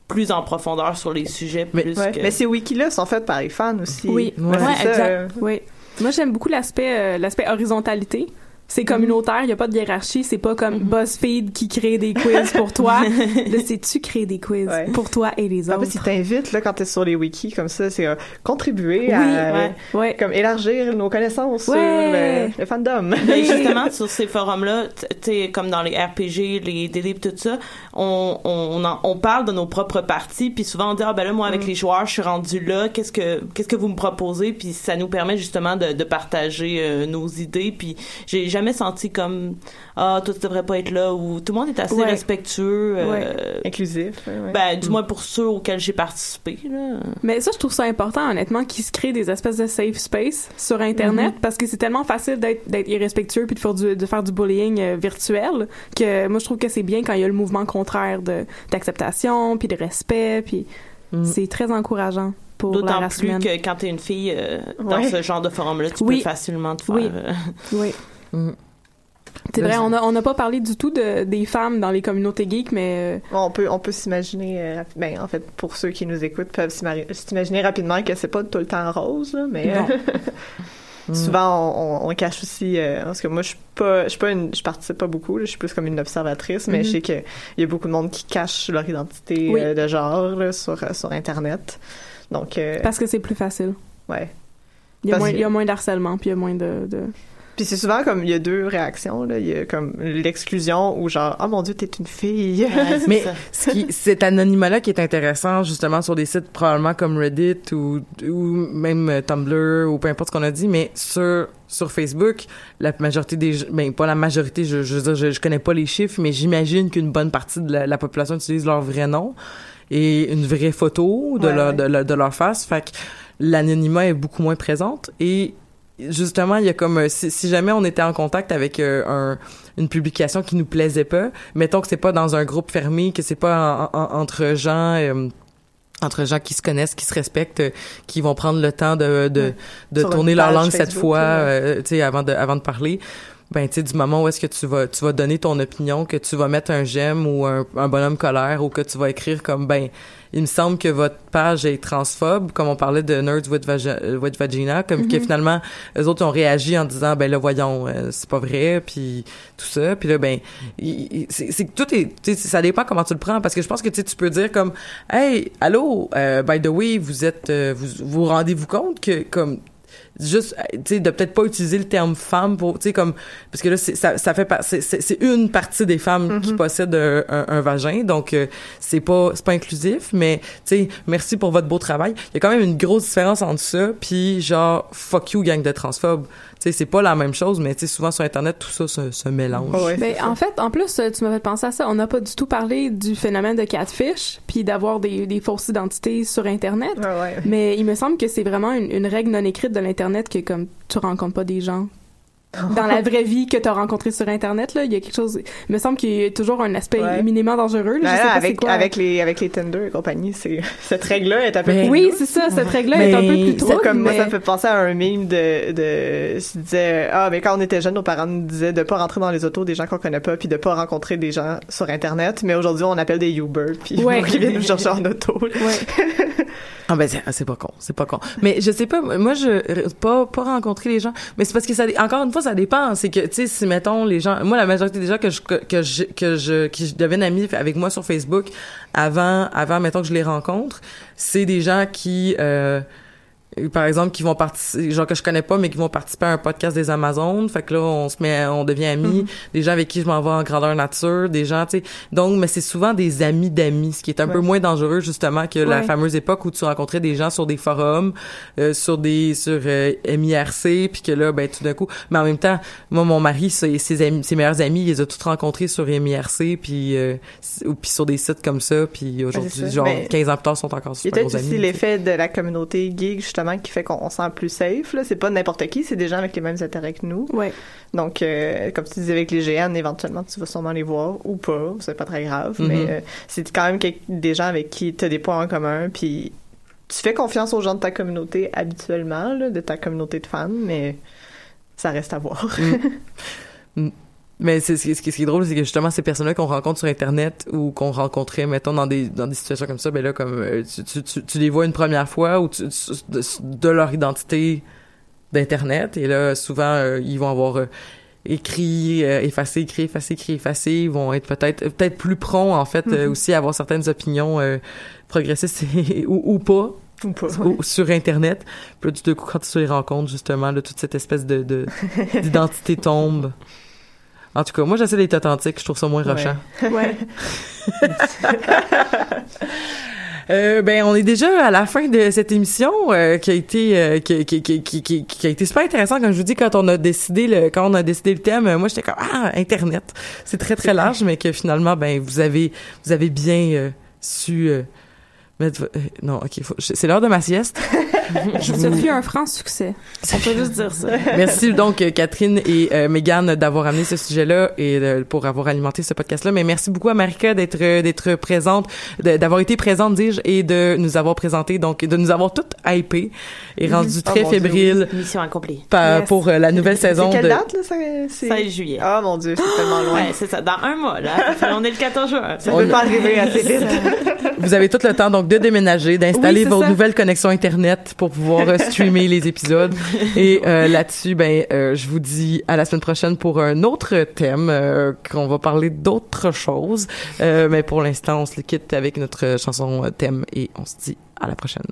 plus en profondeur sur les sujets Mais- plus Ouais. que Mais ces wikis-là sont faits par les fans aussi. Oui, Ouais, c'est ouais, exact. euh, Oui. Moi, j'aime beaucoup l'aspect euh, l'aspect horizontalité. C'est communautaire, il y a pas de hiérarchie, c'est pas comme BuzzFeed qui crée des quiz pour toi. Là, c'est tu crées des quiz Ouais. pour toi et les autres? plus, ils t'invitent, là, quand t'es sur les wikis, comme ça, c'est euh, contribuer Oui, à, ouais, ouais. comme élargir nos connaissances Ouais. sur le, le fandom. Mais justement, sur ces forums-là, t- tu sais, comme dans les RPG, les DD, tout ça, on, on, en- on parle de nos propres parties, puis souvent on dit, ah ben là, moi, avec les joueurs, je suis rendu là, qu'est-ce que qu'est-ce que vous me proposez? Puis ça nous permet justement de, de partager euh, nos idées, puis j'ai jamais senti comme, ah, toi, tu devrais pas être là, ou tout le monde est assez Ouais. respectueux. euh, Ouais. Inclusif. ouais, ouais. Ben, du moins pour ceux auxquels j'ai participé, là. Mais ça, je trouve ça important, honnêtement, qu'ils se créent des espèces de safe space sur Internet, parce que c'est tellement facile d'être irrespectueux puis de faire du, de faire du bullying euh, virtuel que moi, je trouve que c'est bien quand il y a le mouvement contraire de d'acceptation puis de respect, puis Mm. c'est très encourageant D'autant plus humaine. que quand t'es une fille euh, dans Ouais. ce genre de forum-là, tu Oui. peux facilement te faire. Oui. euh, Oui. Mm. C'est vrai, on a on n'a pas parlé du tout de, des femmes dans les communautés geeks, mais euh, On peut, on peut s'imaginer, euh, ben, en fait, pour ceux qui nous écoutent, peuvent s'imaginer rapidement que c'est pas tout le temps rose, là, mais euh, souvent on, on- on cache aussi, euh, parce que moi je suis pas, je suis pas une, je participe pas beaucoup, là, je suis plus comme une observatrice, mais Mhm. je sais qu'il y a beaucoup de monde qui cache leur identité Oui. euh, de genre là, sur sur internet, donc euh, parce que c'est plus facile. ouais. Il y a Parce moins, que- il y a moins d'harcèlement, puis il y a moins de, de... Puis c'est souvent comme il y a deux réactions là, il y a comme l'exclusion ou genre oh mon dieu t'es une fille. ouais, Mais ce qui, cet anonymat-là qui est intéressant, justement, sur des sites probablement comme Reddit ou, ou même euh, Tumblr ou peu importe ce qu'on a dit, mais sur, sur Facebook, la majorité des, ben, pas la majorité, je, je veux dire, je, je connais pas les chiffres, mais j'imagine qu'une bonne partie de la, la population utilise leur vrai nom et une vraie photo de Ouais, leur, ouais. de, leur- de leur face. Fait que l'anonymat est beaucoup moins présente et justement, il y a comme euh, si, si jamais on était en contact avec euh, un, une publication qui nous plaisait pas, mettons que c'est pas dans un groupe fermé, que c'est pas en- en- entre gens euh, entre gens qui se connaissent, qui se respectent, euh, qui vont prendre le temps de de, de tourner leur langue cette fois, tu sais, avant de avant de parler. Ben, tu sais, du moment où est-ce que tu vas tu vas donner ton opinion, que tu vas mettre un j'aime ou un, un bonhomme colère ou que tu vas écrire comme ben il me semble que votre page est transphobe, comme on parlait de Nerds with, Vagi- euh, with Vagina, comme que finalement, eux autres ont réagi en disant, ben là, voyons, euh, c'est pas vrai, puis tout ça. Puis là, ben, c'est tout est, ça dépend comment tu le prends, parce que je pense que tu sais, tu peux dire comme, hey, allô, euh, by the way, vous êtes, euh, vous vous rendez-vous compte que comme juste euh, tu sais de peut-être pas utiliser le terme femme pour tu sais comme parce que là c'est ça, ça fait c'est une partie des femmes qui possèdent euh, un, un vagin donc euh, c'est pas c'est pas inclusif mais tu sais merci pour votre beau travail. Il y a quand même une grosse différence entre ça puis genre fuck you gang de transphobes sais c'est pas la même chose mais tu sais souvent sur internet tout ça se, se mélange Ouais, Ben, en fait, en plus, euh, tu m'as fait penser à ça. On n'a pas du tout parlé du phénomène de catfish, puis d'avoir des, des fausses identités sur Internet. Ouais, ouais. Mais il me semble que c'est vraiment une, une règle non écrite de l'Internet que comme tu rencontres pas des gens dans la vraie vie que tu as rencontré sur Internet, là, il y a quelque chose... Il me semble qu'il y a toujours un aspect Ouais. éminemment dangereux. Là, Ben je sais là, pas c'est avec, quoi. avec les avec les Tinder et compagnie, c'est cette règle-là est un peu Ben, plus Oui, c'est ça. Cette règle-là est un peu plus trop. C'est comme moi, ça me fait penser à un meme de de se disait ah mais quand on était jeunes, nos parents nous disaient de pas rentrer dans les autos des gens qu'on connaît pas puis de pas rencontrer des gens sur internet, mais aujourd'hui on appelle des Uber puis Ouais. qui viennent nous chercher en auto. là. Ouais. Ah ben c'est pas con, c'est pas con. Mais je sais pas, moi je pas pas rencontrer les gens, mais c'est parce que ça encore une fois ça dépend, c'est que tu sais si mettons les gens, moi la majorité des gens que je que je que je qui deviennent amis avec moi sur Facebook avant avant mettons que je les rencontre, c'est des gens qui euh, par exemple qui vont participer genre que je connais pas mais qui vont participer à un podcast des Amazones. Fait que là on se met on devient amis. Des gens avec qui je m'en vais en grandeur nature des gens tu sais. Donc mais c'est souvent des amis d'amis ce qui est un peu moins dangereux justement que la fameuse époque où tu rencontrais des gens sur des forums euh, sur des sur euh, MIRC puis que là ben tout d'un coup mais en même temps moi mon mari ses, ses amis ses meilleurs amis il les a tous rencontrés sur MIRC puis euh, puis sur des sites comme ça puis aujourd'hui c'est genre Mais 15 ans plus tard sont encore super peut-être bons amis aussi l'effet de la communauté geek justement qui fait qu'on on se sent plus safe là, c'est pas n'importe qui, c'est des gens avec les mêmes intérêts que nous. Ouais. Donc euh, comme tu disais avec les GN, éventuellement tu vas sûrement les voir ou pas, c'est pas très grave, mais euh, c'est quand même des gens avec qui tu as des points en commun puis tu fais confiance aux gens de ta communauté habituellement là, de ta communauté de fans, mais ça reste à voir. Mais c'est, ce, qui, ce est drôle, c'est que justement, ces personnes-là qu'on rencontre sur Internet ou qu'on rencontrait, mettons, dans des, dans des situations comme ça, ben là, comme, euh, tu, tu, tu, tu les vois une première fois ou tu, de, de leur identité d'Internet. Et là, souvent, euh, ils vont avoir... euh, écrit, euh, effacé, écrit, effacé, écrit, effacé, ils vont être peut-être peut-être plus prompts en fait Mhm. aussi à avoir certaines opinions euh, progressistes ou, ou pas. Ou pas, ou- sur internet puis là, d'un coup quand tu les rencontres justement là, toute cette espèce de de- d'identité tombe en tout cas moi j'essaie d'être authentique je trouve ça moins rochant. Ouais. Euh, ben on est déjà à la fin de cette émission euh, qui a été euh, qui, qui, qui, qui, a été super intéressant. Comme je vous dis quand on a décidé le quand on a décidé le thème moi j'étais comme ah internet. C'est très très large mais que finalement ben vous avez vous avez bien euh, su euh, mettre euh, non ok c'est l'heure de ma sieste Ça fut un franc succès. On peut juste dire ça. Merci donc euh, Catherine et euh, Megan d'avoir amené ce sujet-là et euh, pour avoir alimenté ce podcast-là. Mais merci beaucoup à Marika d'être euh, d'être présente, d'avoir été présente, dis-je, et de nous avoir présenté, donc de nous avoir toutes hypées et rendues Oh très mon Dieu, fébriles Mission accomplie. pa- Yes. pour euh, la nouvelle saison. C'est quelle de- date, là? ça- c'est- 16 juillet. Ah, mon Dieu, c'est tellement loin. Ouais, c'est ça. Dans un mois, là. On est le 14 juin. Ça peut pas arriver assez vite. Vous avez tout le temps donc de déménager, d'installer Oui, vos ça. nouvelles connexions internet pour pouvoir euh, streamer les épisodes. Et euh, là-dessus, ben, euh, je vous dis à la semaine prochaine pour un autre thème euh, qu'on va parler d'autres choses. Euh, mais pour l'instant, on se quitte avec notre chanson euh, thème et on se dit à la prochaine.